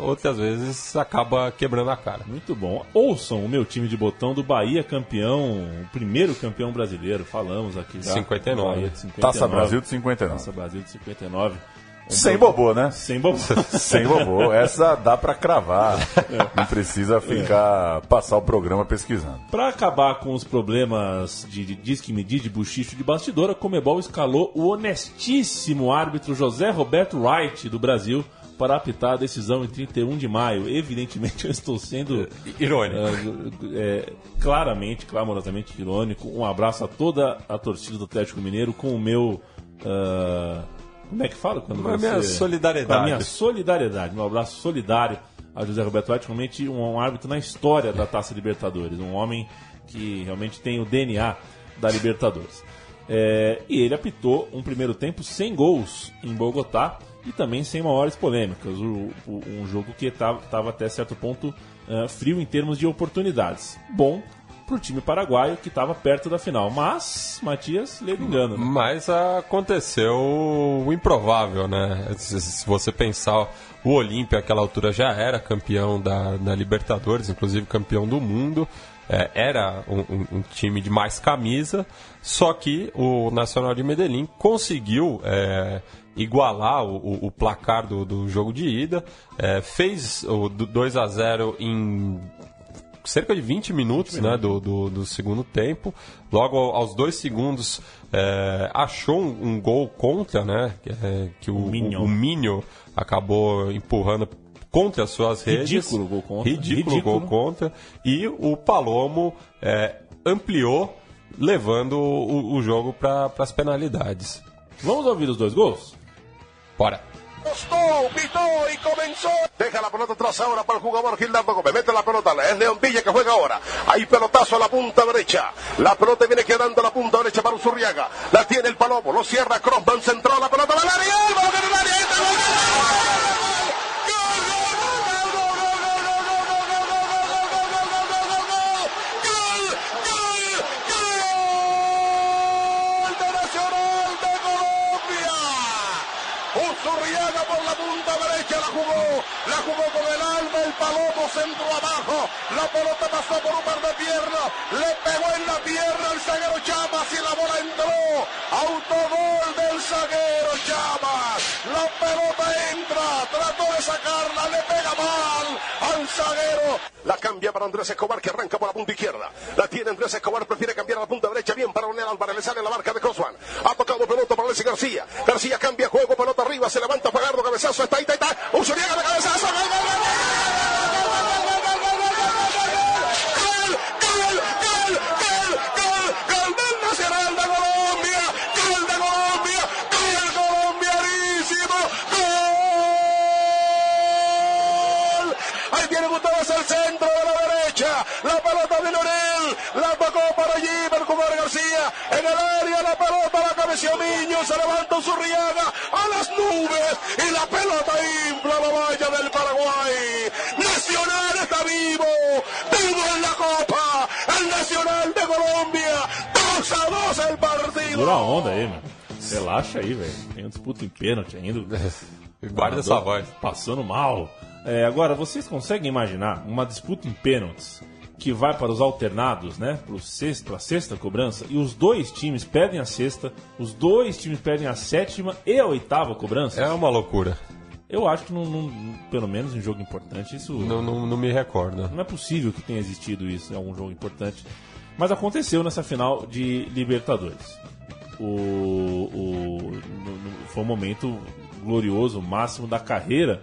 Speaker 3: outras vezes acaba quebrando a cara.
Speaker 1: Muito bom. Ouçam o meu time de botão do Bahia campeão, o primeiro campeão brasileiro. Falamos aqui já.
Speaker 3: 59.
Speaker 1: Bahia de 59.
Speaker 2: Taça Brasil de 59.
Speaker 1: Taça Brasil de 59.
Speaker 2: Sem Bobô, né?
Speaker 1: Sem bobô. [laughs]
Speaker 2: Sem Bobô. Essa dá pra cravar. Não precisa ficar, passar o programa pesquisando.
Speaker 1: Pra acabar com os problemas de, de diz que medir, de buchicho de bastidor, a Comebol escalou o honestíssimo árbitro José Roberto Wright do Brasil para apitar a decisão em 31 de maio. Evidentemente, eu estou sendo
Speaker 3: Irônico.
Speaker 1: é, é, claramente, clamorosamente irônico. Um abraço a toda a torcida do Atlético Mineiro com o meu. ah, como é que fala? Quando
Speaker 3: Com a
Speaker 1: você-
Speaker 3: minha solidariedade.
Speaker 1: Com a minha solidariedade. Meu abraço solidário a José Roberto White, realmente um, árbitro na história da Taça Libertadores. Um homem que realmente tem o DNA da Libertadores. É, e ele apitou um primeiro tempo sem gols em Bogotá e também sem maiores polêmicas. O- o- um jogo que estava até certo ponto ah, frio em termos de oportunidades. Bom para o time paraguaio que estava perto da final. Mas, Matias, lhe engano. né?
Speaker 3: Mas aconteceu o improvável, né? Se, você pensar, o Olímpia àquela altura já era campeão da, da Libertadores, inclusive campeão do mundo. É, era um, um- time de mais camisa, só que o Nacional de Medellín conseguiu é, igualar o, o- placar do, do jogo de ida, é, fez o do 2 a 0 em cerca de 20 minutos, né, do, do, do segundo tempo. Logo ao- aos dois segundos é, achou um, um gol contra, né, que, é, que o,
Speaker 1: Minho.
Speaker 3: o, o Minho acabou empurrando contra as suas redes.
Speaker 1: Ridículo gol contra.
Speaker 3: Ridículo,
Speaker 1: Ridículo.
Speaker 3: gol contra. E o Palomo é, ampliou, levando o, o jogo para as penalidades.
Speaker 1: Vamos ouvir os dois gols?
Speaker 3: Bora.
Speaker 5: Costó, pitó y comenzó. Deja la pelota atrás ahora para el jugador Gildardo Gómez. Mete la pelota, es León Villa que juega ahora. Hay pelotazo a la punta derecha. La pelota viene quedando a la punta derecha para Usurriaga. La tiene el Palomo, lo cierra Crossman, centró la pelota al área. ¡Y balón en el área! ¡Entra, gol, gol, gol, gol! ¡Gol, gol, gol, gol, gol, gol, gol, gol, gol, gol, gol, gol, gol, gol, gol, gol, gol, gol, gol! ¡Gol de Nacional de Colombia! Usurriaga por la punta derecha la jugó, la jugó con el alma, el palomo centro abajo, la pelota pasó por un par de piernas, le pegó en la pierna el zaguero Chamas y la bola entró, autogol del zaguero Chamas, la pelota entra, trató de sacarla, le pega mal al zaguero, la cambia para Andrés Escobar que arranca por la punta izquierda, la tiene Andrés Escobar, prefiere cambiar a la punta derecha, bien para Leonel Álvarez, le sale la marca de Crossman, ha tocado pelota para Alexis García, García cambia juego, pelota arriba, se levanta Fagardo, cabezazo, ahí, está está, Usuriaga de cabezazo, gol, gol, gol, gol, gol del Nacional de Colombia, gol de Colombia, colombianísimo, gol. Ahí centro de la derecha, la pelota de Leonel, la allí, García, en el área la pelota, la cabeció Miño, se levanta Zurriaga a las nubes y la pelota infla la valla del Paraguay. Nacional está vivo, vivo en la Copa, el Nacional de Colombia, 2 a 2 el partido.
Speaker 1: Dura a onda aí, mano. Relaxa aí, velho. Tem uma disputa em pênalti ainda. [laughs]
Speaker 3: Guarda essa voz.
Speaker 1: Passando mal. É, agora, vocês conseguem imaginar uma disputa em pênaltis que vai para os alternados, né? Para a sexta cobrança, e os dois times perdem a sexta, os dois times perdem a sétima e a oitava cobrança.
Speaker 3: É uma loucura.
Speaker 1: Eu acho que, não, não- pelo menos em jogo importante, isso
Speaker 3: Não, não, não me recordo.
Speaker 1: não é possível que tenha existido isso em algum jogo importante. Mas aconteceu nessa final de Libertadores. O, o- no- no- foi um momento glorioso, máximo da carreira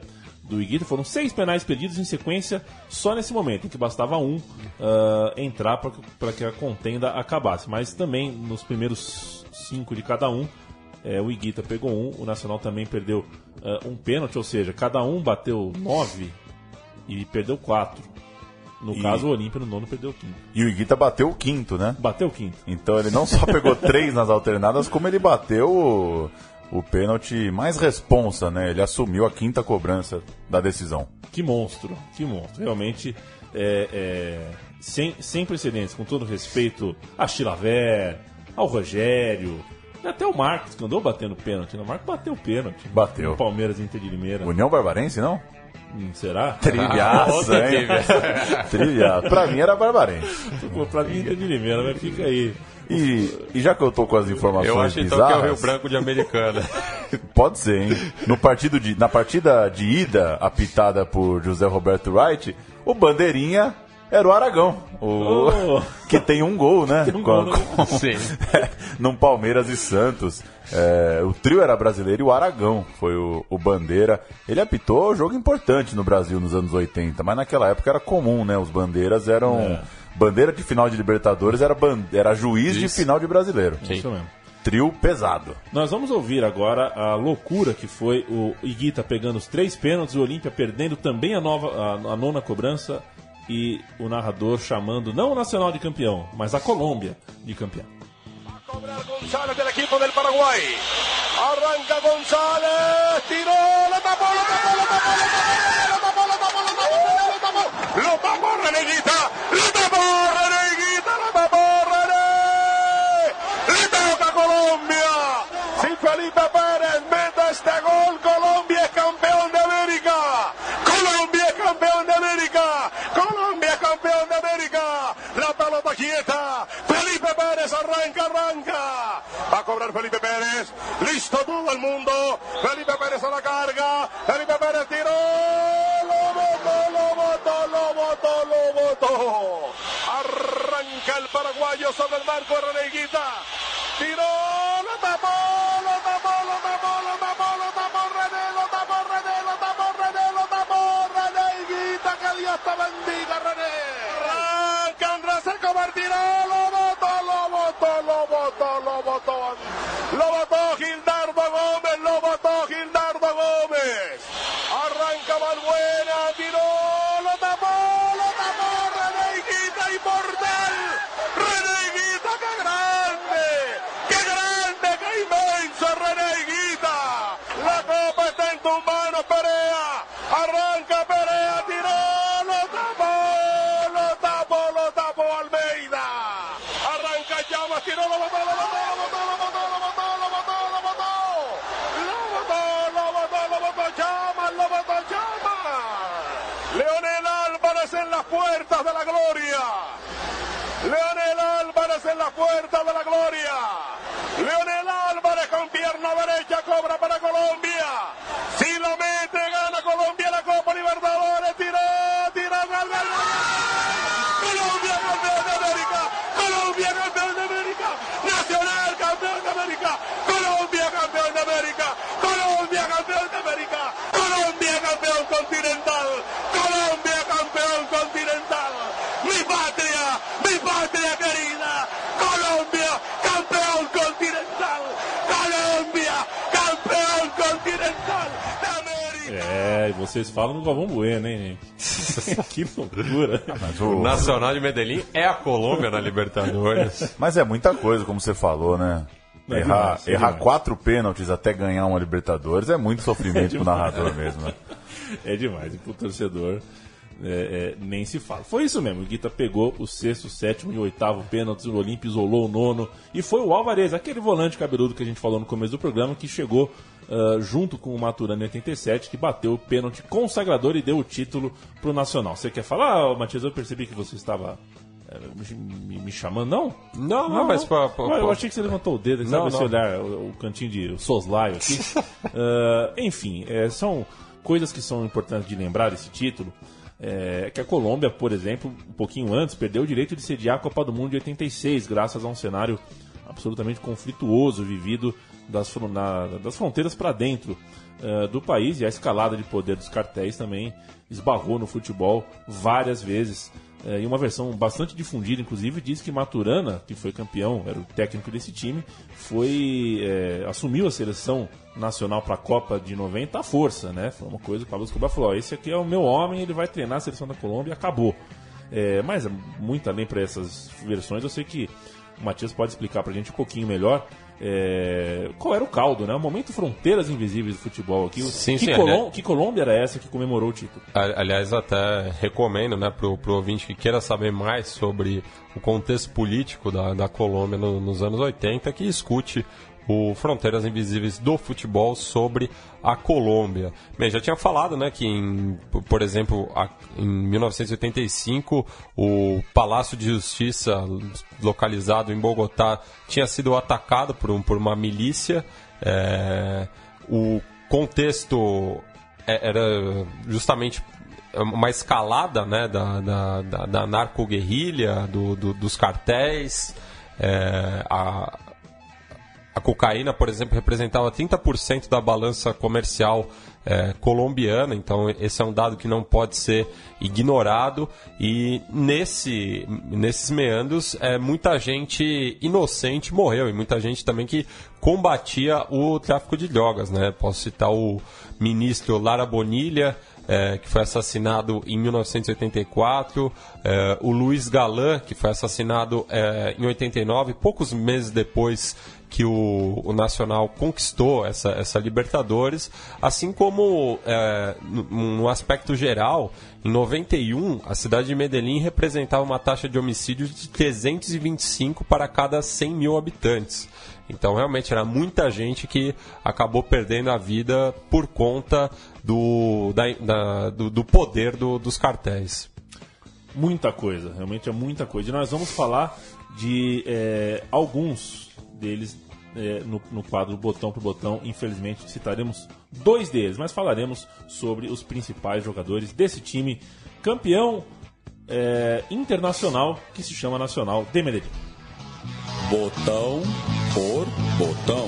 Speaker 1: do Iguita. Foram seis penais perdidos em sequência, só nesse momento, em que bastava um ah, entrar para que a contenda acabasse. Mas também nos primeiros cinco de cada um, é, o Iguita pegou um, o Nacional também perdeu ah, um pênalti, ou seja, cada um bateu nove e perdeu quatro. No
Speaker 2: E-
Speaker 1: caso, o Olímpia no nono perdeu o quinto.
Speaker 2: E o Iguita bateu o quinto, né?
Speaker 1: Bateu o quinto.
Speaker 2: Então ele não só pegou [laughs] três nas alternadas, como ele bateu o, o pênalti mais responsa, né? Ele assumiu a quinta cobrança da decisão.
Speaker 1: Que monstro, que monstro. Realmente, é, é, sem, sem precedentes, com todo respeito a Chilaver, ao Rogério, até o Marcos, que andou batendo pênalti. né? O Marcos bateu pênalti.
Speaker 2: Bateu.
Speaker 1: No Palmeiras Inter de Limeira.
Speaker 2: União Barbarense, não?
Speaker 1: Hum, será?
Speaker 2: Triviaça, [laughs]
Speaker 3: outra
Speaker 2: hein? Triviaça. Pra mim era Barbarense.
Speaker 1: Pra mim, Inter de Limeira, mas fica aí.
Speaker 2: E, e já que eu tô com as informações
Speaker 3: Eu acho então que é o Rio Branco de Americana. [laughs]
Speaker 2: pode ser, hein? No partido de, na partida de ida, apitada por José Roberto Wright, o bandeirinha era o Aragão, o
Speaker 1: Oh. [laughs]
Speaker 2: que tem um gol, né?
Speaker 1: um
Speaker 2: Com-
Speaker 1: gol
Speaker 2: com-
Speaker 3: Sim. [laughs]
Speaker 2: num Palmeiras e Santos. É, o trio era brasileiro e o Aragão foi o, o bandeira. Ele apitou jogo importante no Brasil nos anos 80, mas naquela época era comum, né? Os bandeiras eram.
Speaker 1: É.
Speaker 2: Bandeira de final de Libertadores era, era juiz de
Speaker 3: Isso.
Speaker 2: final de brasileiro.
Speaker 1: Isso mesmo.
Speaker 2: Trio pesado.
Speaker 1: Nós vamos ouvir agora a loucura que foi o Iguita pegando os três pênaltis, o Olímpia perdendo também a, nova, a, a nona cobrança e o narrador chamando não o Nacional de campeão, mas a Colômbia de campeão.
Speaker 5: cobrar González del equipo del Paraguay. Arranca González, tiró, lo tapó, lo tapó, lo tapó, lo tapó, lo tapó, lo tapó, lo tapó, tapó Reneguita, lo tapó René, le toca Colombia. Si Felipe Pérez mete este gol, Colombia es campeón de América. Colombia es campeón de América. Colombia es campeón de América. La pelota quieta. Felipe Pérez arranca, arranca. Va a cobrar Felipe Pérez. Listo todo el mundo. Felipe Pérez a la carga. Paraguayo sobre el marco de Reneguita. Tiró, lo tapó, lo tapó, lo tapó, lo tapó, lo tapó René, lo tapó René, lo tapó René, lo tapó que Dios te bendiga René. Arranca Escobar, tiró, lo botó, lo botó, lo botó, lo botó. Lo botó La copa está en tus manos, Perea. Arranca Perea, tiró, lo tapó, lo tapó, lo tapó Almeida. Arranca Llamas, tiró, lo botó, lo botó, lo botó, lo botó, lo botó, lo botó, lo botó. Lo botó, lo botó, lo botó Llamas, lo botó Llamas. Leonel Álvarez en las puertas de la gloria. Leonel Álvarez en la puerta de la gloria.
Speaker 1: Vocês falam no Galvão Bueno, hein, gente? que loucura. [laughs]
Speaker 2: Mas,
Speaker 3: O
Speaker 2: o-
Speaker 3: Nacional de Medellín é a Colômbia na Libertadores.
Speaker 2: mas é muita coisa, como você falou, né?
Speaker 1: É
Speaker 2: errar
Speaker 1: demais, é
Speaker 2: errar
Speaker 1: demais.
Speaker 2: quatro pênaltis até ganhar uma Libertadores é muito sofrimento [laughs] pro narrador mesmo. né?
Speaker 1: É demais, e pro torcedor é, é, nem se fala. Foi isso mesmo, o Guita pegou o sexto, sétimo e oitavo pênaltis, o Olímpio isolou o nono, e foi o Alvarez, aquele volante cabeludo que a gente falou no começo do programa, que chegou uh, junto com o Maturana em 87, que bateu o pênalti consagrador e deu o título pro Nacional. Você quer falar, Matias? Eu percebi que você estava é, me, me, chamando, não?
Speaker 3: Não, não, mas... Pô, pô,
Speaker 1: eu achei que você levantou o dedo, sabe não, esse olhar, o, o, cantinho de o soslaio aqui. uh, [laughs] enfim, é, são coisas que são importantes de lembrar desse título. É, que a Colômbia, por exemplo, um pouquinho antes, perdeu o direito de sediar a Copa do Mundo de 86, graças a um cenário absolutamente conflituoso vivido das, na, das fronteiras para dentro uh, do país e a escalada de poder dos cartéis também esbarrou no futebol várias vezes. É, e uma versão bastante difundida, inclusive, diz que Maturana, que foi campeão, era o técnico desse time, foi é, assumiu a seleção nacional para a Copa de 90 à força, né? Foi uma coisa que o Pablo Escobar falou: esse aqui é o meu homem, ele vai treinar a seleção da Colômbia e acabou. É, mas muito além para essas versões, eu sei que o Matias pode explicar para a gente um pouquinho melhor é, qual era o caldo, né? O momento Fronteiras Invisíveis do futebol aqui.
Speaker 3: Sim,
Speaker 1: que,
Speaker 3: sim,
Speaker 1: Colom que Colômbia era essa que comemorou o título?
Speaker 3: Aliás, até recomendo né, para o ouvinte que queira saber mais sobre o contexto político da, da Colômbia no, nos anos 80, que escute o Fronteiras Invisíveis do Futebol sobre a Colômbia. Bem, já tinha falado, né, que em, por exemplo, a, em 1985 o Palácio de Justiça localizado em Bogotá tinha sido atacado por, um, por uma milícia. É, o contexto é, era justamente uma escalada né, da, da, da, da narco-guerrilha, do, do, dos cartéis, é, a, a cocaína, por exemplo, representava 30% da balança comercial é, colombiana, então esse é um dado que não pode ser ignorado. E nesse, nesses meandros, é, muita gente inocente morreu e muita gente também que combatia o tráfico de drogas. Né? Posso citar o ministro Lara Bonilha. É, que foi assassinado em 1984, é, o Luiz Galan, que foi assassinado é, em 89, poucos meses depois que o, o Nacional conquistou essa, essa Libertadores, assim como é, no, no, aspecto geral, em 91 a cidade de Medellín representava uma taxa de homicídios de 325 para cada 100 mil habitantes. Então realmente era muita gente que acabou perdendo a vida por conta do, da, da, do, do, poder do, dos cartéis.
Speaker 1: Muita coisa, realmente é muita coisa. E nós vamos falar de é, alguns deles é, no, no, quadro Botão por Botão. Infelizmente, citaremos dois deles, mas falaremos sobre os principais jogadores desse time campeão é, internacional que se chama Nacional de Medellín.
Speaker 7: Botão por botão.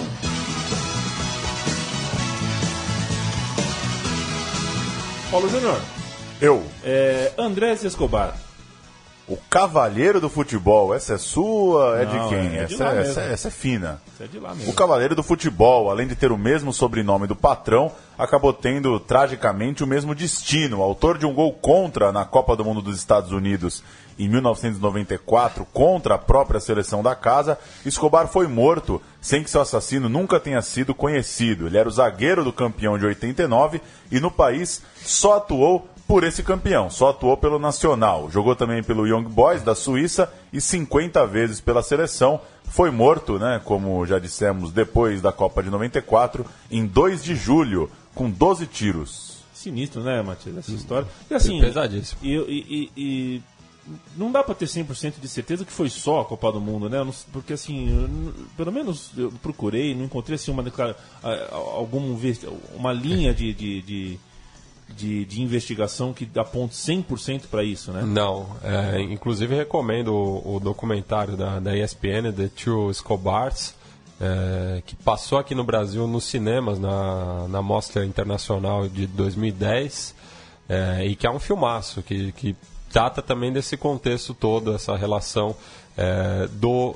Speaker 1: Paulo Júnior.
Speaker 2: Eu.
Speaker 1: É, Andrés Escobar
Speaker 2: o Cavaleiro do Futebol, essa é sua? É
Speaker 1: Não,
Speaker 2: de quem?
Speaker 1: É de
Speaker 2: essa, é, essa, essa é fina.
Speaker 1: Essa é de lá mesmo.
Speaker 2: O Cavaleiro do Futebol, além de ter o mesmo sobrenome do patrão, acabou tendo tragicamente o mesmo destino. Autor de um gol contra na Copa do Mundo dos Estados Unidos em 1994 contra a própria seleção da casa, Escobar foi morto sem que seu assassino nunca tenha sido conhecido. Ele era o zagueiro do campeão de 89 e no país só atuou por esse campeão. Só atuou pelo Nacional. Jogou também pelo Young Boys da Suíça e 50 vezes pela seleção. Foi morto, né, como já dissemos, depois da Copa de 94, em 2 de julho, com 12 tiros.
Speaker 1: Sinistro, né, Matias, essa história. E assim,
Speaker 3: pesadíssimo.
Speaker 1: E, e, e, não dá para ter 100% de certeza que foi só a Copa do Mundo, né? Porque assim, pelo menos eu procurei, não encontrei assim uma alguma uma linha de, de, de de, de investigação que aponte 100% para isso, né?
Speaker 3: Não. É, inclusive, recomendo o, o, documentário da, da ESPN, The Two Escobars, é, que passou aqui no Brasil nos cinemas, na, na Mostra Internacional de 2010, é, e que é um filmaço, que, que trata também desse contexto todo, essa relação é, do,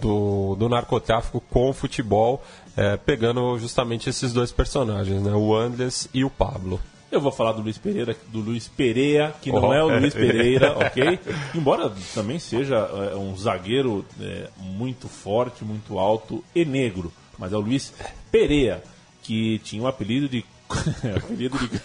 Speaker 3: do, do, narcotráfico com o futebol, é, pegando justamente esses dois personagens, né, o Andres e o Pablo.
Speaker 1: Eu vou falar do Luiz Pereira, do Luiz Pereira, que não oh. é o Luiz [laughs] Pereira, ok? Embora também seja é, um zagueiro é, muito forte, muito alto e negro. Mas é o Luiz Pereira, que tinha o um apelido de. [laughs] apelido de,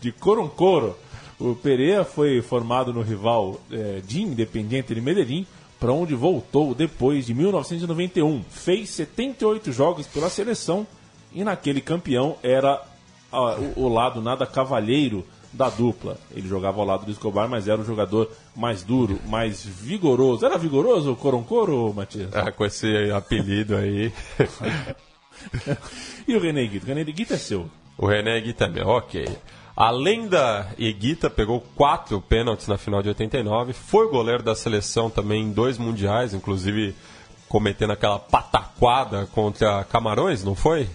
Speaker 1: de Coroncoro. O Pereira foi formado no rival é, de Independiente de Medellín, para onde voltou depois de 1991. Fez 78 jogos pela seleção e naquele campeão era o, o lado nada cavalheiro da dupla. Ele jogava ao lado do Escobar, mas era o jogador mais duro, mais vigoroso. Era vigoroso o Coroncoro, Matias?
Speaker 3: Ah, com esse apelido aí. [laughs]
Speaker 1: e o René Guita? O René Guita é seu.
Speaker 3: O René Guita é meu, ok. A lenda Iguita pegou quatro pênaltis na final de 89, foi goleiro da seleção também em dois mundiais, inclusive cometendo aquela pataquada contra Camarões, não foi?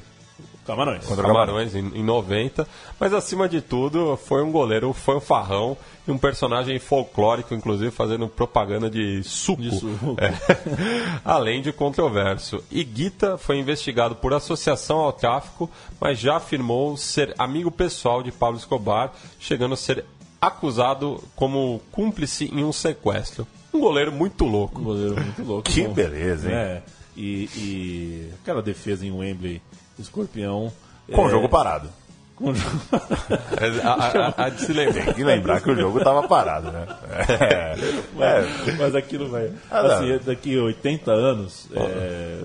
Speaker 1: Camarões.
Speaker 3: Contra Camarões em, em 90. Mas acima de tudo, foi um goleiro, foi um farrão e um personagem folclórico, inclusive fazendo propaganda de suco.
Speaker 1: De suco.
Speaker 3: É. [laughs] Além de controverso. Iguita foi investigado por associação ao tráfico, mas já afirmou ser amigo pessoal de Pablo Escobar, chegando a ser acusado como cúmplice em um sequestro. Um goleiro muito louco.
Speaker 1: Um goleiro muito louco.
Speaker 2: Que
Speaker 1: Bom,
Speaker 2: beleza, hein?
Speaker 1: É. E, e aquela defesa em Wembley, Escorpião.
Speaker 2: Com o
Speaker 1: é,
Speaker 2: jogo parado.
Speaker 1: com o jogo- [laughs]
Speaker 3: É, a, a- a de se lembrar.
Speaker 2: Tem que lembrar que o jogo tava parado, né? É.
Speaker 1: Mas, mas aquilo vai.
Speaker 2: Ah,
Speaker 1: assim, daqui a 80 anos, é,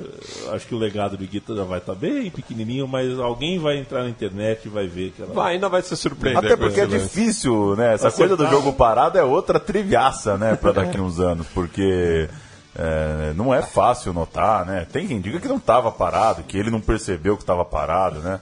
Speaker 1: acho que o legado do Guita já vai estar bem pequenininho, mas alguém vai entrar na internet e vai ver que ela.
Speaker 3: Vai, ainda vai se surpreender
Speaker 2: Até porque é difícil, né? Essa
Speaker 1: Acertar.
Speaker 2: coisa do jogo parado é outra triviaça, né? Pra daqui uns anos, porque é, não é fácil notar, né? Tem quem diga que não estava parado, que ele não percebeu que estava parado, né?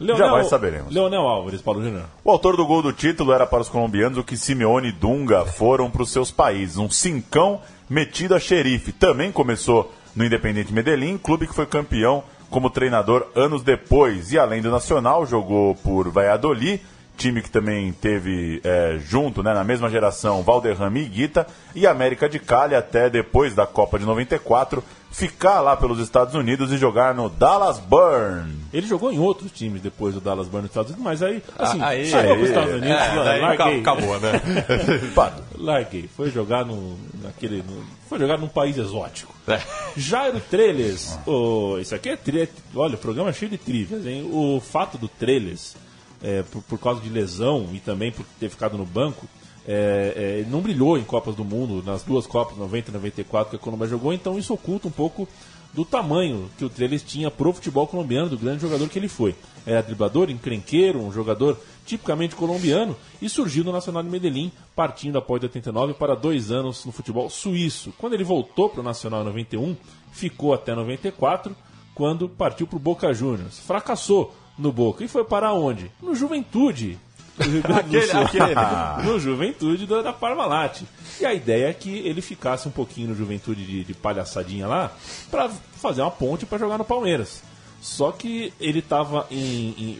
Speaker 2: Já vai saberemos.
Speaker 1: Leonel Álvares, Paulo Júnior.
Speaker 2: O autor do gol do título era para os colombianos o que Simeone e Dunga foram para os seus países. Um cincão metido a xerife. Também começou no Independente Medellín, clube que foi campeão como treinador anos depois. E além do Nacional, jogou por Valladolid, time que também teve é, junto, né, na mesma geração, Valderrame e Guita, e América de Cali até depois da Copa de 94, ficar lá pelos Estados Unidos e jogar no Dallas Burn.
Speaker 1: Ele jogou em outros times depois do Dallas Burn nos Estados Unidos, mas aí, assim,
Speaker 3: Ah, aí-
Speaker 1: chegou
Speaker 3: aí-
Speaker 1: para os Estados Unidos,
Speaker 3: É,
Speaker 1: larguei.
Speaker 3: acabou, né? [laughs]
Speaker 1: Larguei. Foi jogar no, naquele, no- foi jogar num país exótico.
Speaker 3: É.
Speaker 1: Jairo Treles, o, isso aqui é tri, olha, o programa é cheio de trivias, hein? O fato do Treles, é, por, por causa de lesão e também por ter ficado no banco, é, é, não brilhou em Copas do Mundo, nas duas Copas, 90 e 94, que a Colômbia jogou, então isso oculta um pouco do tamanho que o Treles tinha pro futebol colombiano, do grande jogador que ele foi. Era driblador, encrenqueiro, um jogador tipicamente colombiano e surgiu no Nacional de Medellín, partindo após 89 para dois anos no futebol suíço. Quando ele voltou para o Nacional em 91, ficou até 94, quando partiu para o Boca Juniors. Fracassou no Boca e foi para onde? No Juventude. [laughs] do
Speaker 3: Aquele- aquele. [laughs]
Speaker 1: no Juventude da, da Parmalat. E a ideia é que ele ficasse um pouquinho no Juventude de, de palhaçadinha lá, para fazer uma ponte para jogar no Palmeiras. Só que ele estava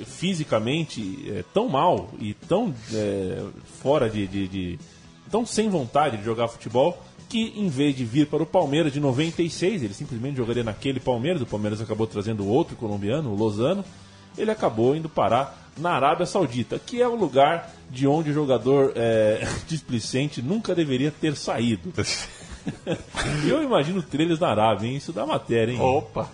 Speaker 1: fisicamente é, tão mal e tão é, fora de, de- de- tão sem vontade de jogar futebol que em vez de vir para o Palmeiras de 96, ele simplesmente jogaria naquele Palmeiras, o Palmeiras acabou trazendo outro colombiano, o Lozano, ele acabou indo parar na Arábia Saudita, que é o lugar de onde o jogador é, [laughs] displicente nunca deveria ter saído. [laughs] Eu imagino trilhas na Arábia, hein? Isso dá matéria, hein?
Speaker 3: Opa!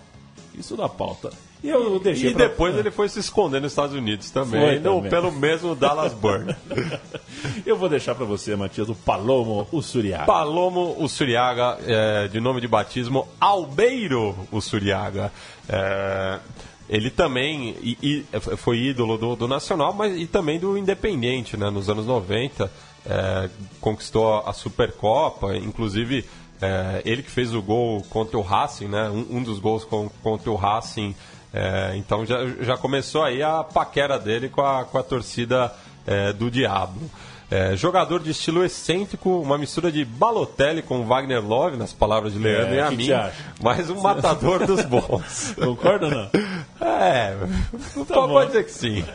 Speaker 1: Isso dá pauta. E eu deixei
Speaker 3: E
Speaker 1: pra-
Speaker 3: depois ele foi se esconder nos Estados Unidos também,
Speaker 1: Foi também.
Speaker 3: pelo mesmo Dallas [laughs] Burn.
Speaker 1: Eu vou deixar pra você, Matias, o Palomo Ussuriaga.
Speaker 3: Palomo Ussuriaga, é, de nome de batismo Albeiro Ussuriaga. É, ele também e- e foi ídolo do, do Nacional, mas e também do Independente, né? Nos anos 90, é, conquistou a Supercopa, inclusive é, ele que fez o gol contra o Racing, né? Um, um dos gols com- contra o Racing. é, então já, já começou aí a paquera dele com a, com a torcida é, do Diabo. É, jogador de estilo excêntrico, uma mistura de Balotelli com Wagner Love, nas palavras de Leandro
Speaker 1: É,
Speaker 3: e a mim, mas um matador dos bons. [laughs]
Speaker 1: Concorda ou não?
Speaker 3: É,
Speaker 1: bom.
Speaker 3: pode dizer que sim.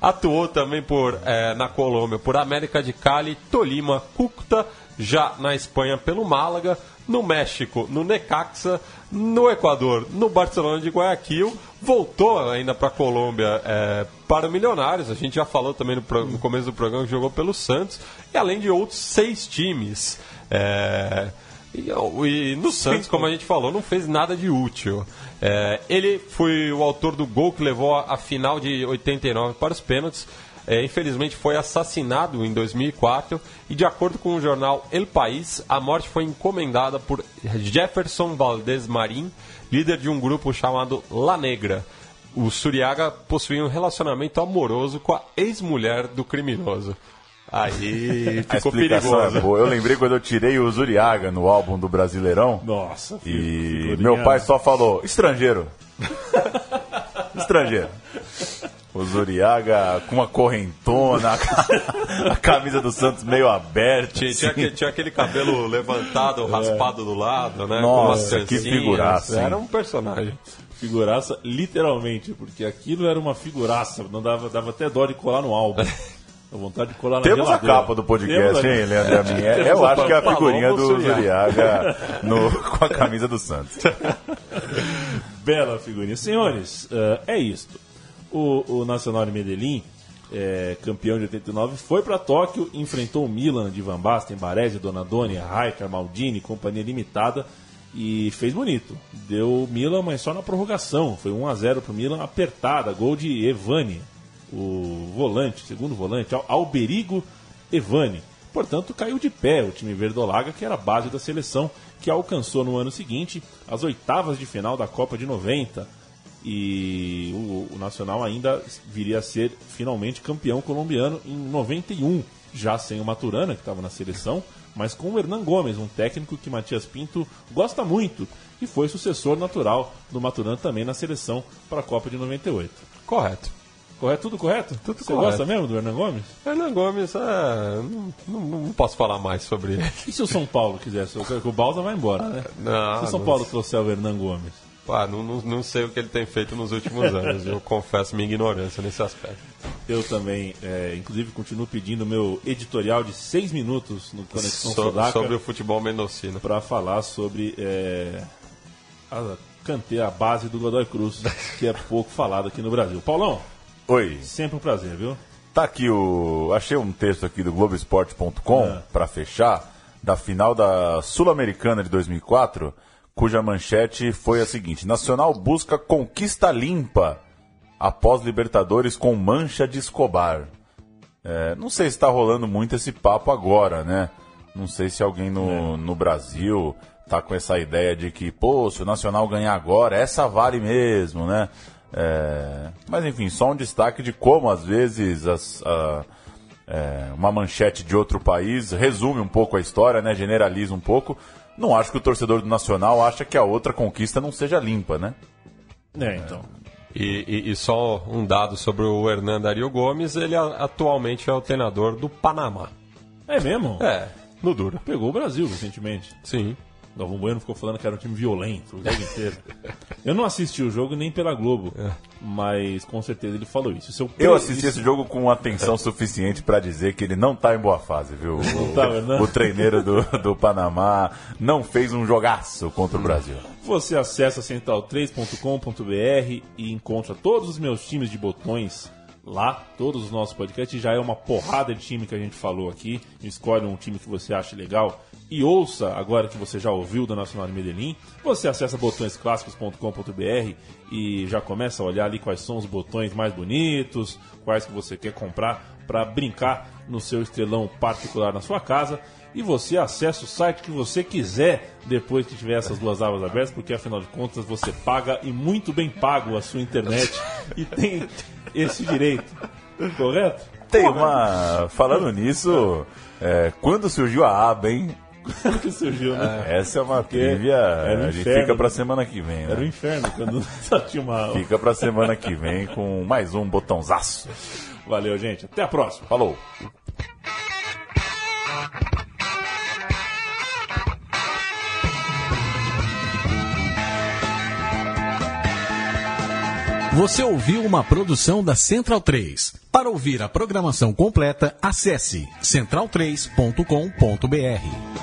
Speaker 3: Atuou também por, é, na Colômbia por América de Cali, Tolima, Cúcuta, já na Espanha pelo Málaga, no México, no Necaxa, no Equador, no Barcelona de Guayaquil, voltou ainda para a Colômbia é, para o Milionários, a gente já falou também no, no começo do programa que jogou pelo Santos, e além de outros seis times. É, e, e no Santos, como a gente falou, não fez nada de útil. É, ele foi o autor do gol que levou a, a final de 89 para os pênaltis. É, infelizmente foi assassinado em 2004 e, de acordo com o jornal El País, a morte foi encomendada por Jefferson Valdez Marim, líder de um grupo chamado La Negra. O Suriaga possuía um relacionamento amoroso com a ex-mulher do criminoso. Aí [laughs]
Speaker 2: A
Speaker 3: ficou
Speaker 2: explicação
Speaker 3: perigoso.
Speaker 2: é boa. Eu lembrei quando eu tirei o Zuriaga no álbum do Brasileirão.
Speaker 1: Nossa,
Speaker 2: E
Speaker 1: figurinha-
Speaker 2: meu pai só falou, estrangeiro. [laughs] estrangeiro. O Zuriaga com uma correntona, a ca- a camisa do Santos meio aberta.
Speaker 3: Tinha, tinha
Speaker 2: assim.
Speaker 3: aque- tinha aquele cabelo levantado, raspado do lado, né?
Speaker 2: Nossa, que figuraça?
Speaker 3: Era um personagem.
Speaker 1: Figuraça, literalmente, porque aquilo era uma figuraça, não dava, dava até dó de colar no álbum. [laughs] Dá vontade de colar na
Speaker 2: Temos a
Speaker 1: geladeira.
Speaker 2: capa do
Speaker 1: Temos
Speaker 2: podcast,
Speaker 1: a-
Speaker 2: hein, Leandro? É,
Speaker 1: Temos
Speaker 2: Eu
Speaker 1: a
Speaker 2: acho que é a figurinha do
Speaker 3: Zuriaga.
Speaker 2: No- com a camisa do Santos. [laughs]
Speaker 1: Bela figurinha. Senhores, eh, é isto. O, o Nacional de Medellín, eh, campeão de 89, foi para Tóquio, enfrentou o Milan de Van Basten, Baresi, Donadoni, Raikar, Maldini, companhia limitada e fez bonito. Deu Milan, mas só na prorrogação. Foi 1 a 0 pro Milan, apertada, gol de Evani, o volante, segundo volante, Al- Alberigo Evani. Portanto, caiu de pé o time verdolaga, que era a base da seleção, que alcançou no ano seguinte as oitavas de final da Copa de 90. E o, o Nacional ainda viria a ser finalmente campeão colombiano em 91, já sem o Maturana, que estava na seleção, mas com o Hernan Gomes, um técnico que Matias Pinto gosta muito e foi sucessor natural do Maturana também na seleção para a Copa de 98.
Speaker 3: Correto.
Speaker 1: Correto? Tudo correto?
Speaker 3: Tudo
Speaker 1: Você
Speaker 3: correto.
Speaker 1: gosta mesmo do Hernan Gomes?
Speaker 3: Hernan Gomes, é, não, não- não posso falar mais sobre ele. [laughs]
Speaker 1: E se o São Paulo quisesse? O Balsa vai embora, né?
Speaker 3: Não,
Speaker 1: se o São Paulo trouxer o Hernan Gomes?
Speaker 3: Ah, não, não, não sei o que ele tem feito nos últimos [laughs] anos. Eu confesso minha ignorância nesse aspecto.
Speaker 1: Eu também, é, inclusive, continuo pedindo meu editorial de seis minutos no Conexão
Speaker 3: So-
Speaker 1: Sudaca
Speaker 3: sobre o futebol mendocino.
Speaker 1: para falar sobre é, a canteira, a base do Godoy Cruz, que é pouco falado aqui no Brasil. Paulão,
Speaker 2: Oi,
Speaker 1: sempre um prazer, viu?
Speaker 2: tá aqui o. Achei um texto aqui do Globoesporte.com
Speaker 1: É.
Speaker 2: para fechar da final da Sul-Americana de 2004, cuja manchete foi a seguinte: Nacional busca conquista limpa após Libertadores com mancha de Escobar. É, não sei se está rolando muito esse papo agora, né? Não sei se alguém no, no Brasil tá com essa ideia de que, pô, se o Nacional ganhar agora, essa vale mesmo, né? É, mas enfim, só um destaque de como às vezes as- a- é, uma manchete de outro país resume um pouco a história, né? Generaliza um pouco. Não acho que o torcedor do Nacional acha que a outra conquista não seja limpa, né?
Speaker 1: É, então.
Speaker 3: E, e- e só um dado sobre o Hernan Dario Gomes, ele atualmente é o treinador do Panamá.
Speaker 1: É mesmo?
Speaker 3: É, no duro.
Speaker 1: Pegou o Brasil recentemente.
Speaker 3: Sim.
Speaker 1: Galvão Bueno ficou falando que era um time violento o jogo inteiro. Eu não assisti o jogo nem pela Globo, mas com certeza ele falou isso. Isso
Speaker 2: Eu assisti esse jogo com atenção suficiente para dizer que ele não tá em boa fase, viu? [laughs] O,
Speaker 1: tá, Hernan?
Speaker 2: o treineiro do, do Panamá não fez um jogaço contra o Brasil.
Speaker 1: Você acessa central3.com.br e encontra todos os meus times de botões lá, todos os nossos podcasts. Já é uma porrada de time que a gente falou aqui. Escolhe um time que você acha legal e ouça agora que você já ouviu do Nacional de Medellín. Você acessa botõesclássicos.com.br e já começa a olhar ali quais são os botões mais bonitos, quais que você quer comprar para brincar no seu estrelão particular na sua casa. E você acessa o site que você quiser depois que tiver essas duas abas abertas, porque afinal de contas você paga e muito bem pago a sua internet e tem esse direito. Correto?
Speaker 2: Tem uma. Falando nisso, é, quando surgiu a aba, hein? [laughs]
Speaker 1: Como que surgiu, né?
Speaker 2: Essa é uma
Speaker 1: Porque
Speaker 2: trivia.
Speaker 1: era
Speaker 2: a gente
Speaker 1: inferno,
Speaker 2: fica pra
Speaker 1: né?
Speaker 2: semana que vem,
Speaker 1: Era o
Speaker 2: né?
Speaker 1: inferno quando [laughs] só tinha uma.
Speaker 2: Fica pra semana que vem com mais um botãozaço.
Speaker 1: Valeu, gente. Até a próxima.
Speaker 2: Falou!
Speaker 7: Você ouviu uma produção da Central 3. Para ouvir a programação completa, acesse central3.com.br.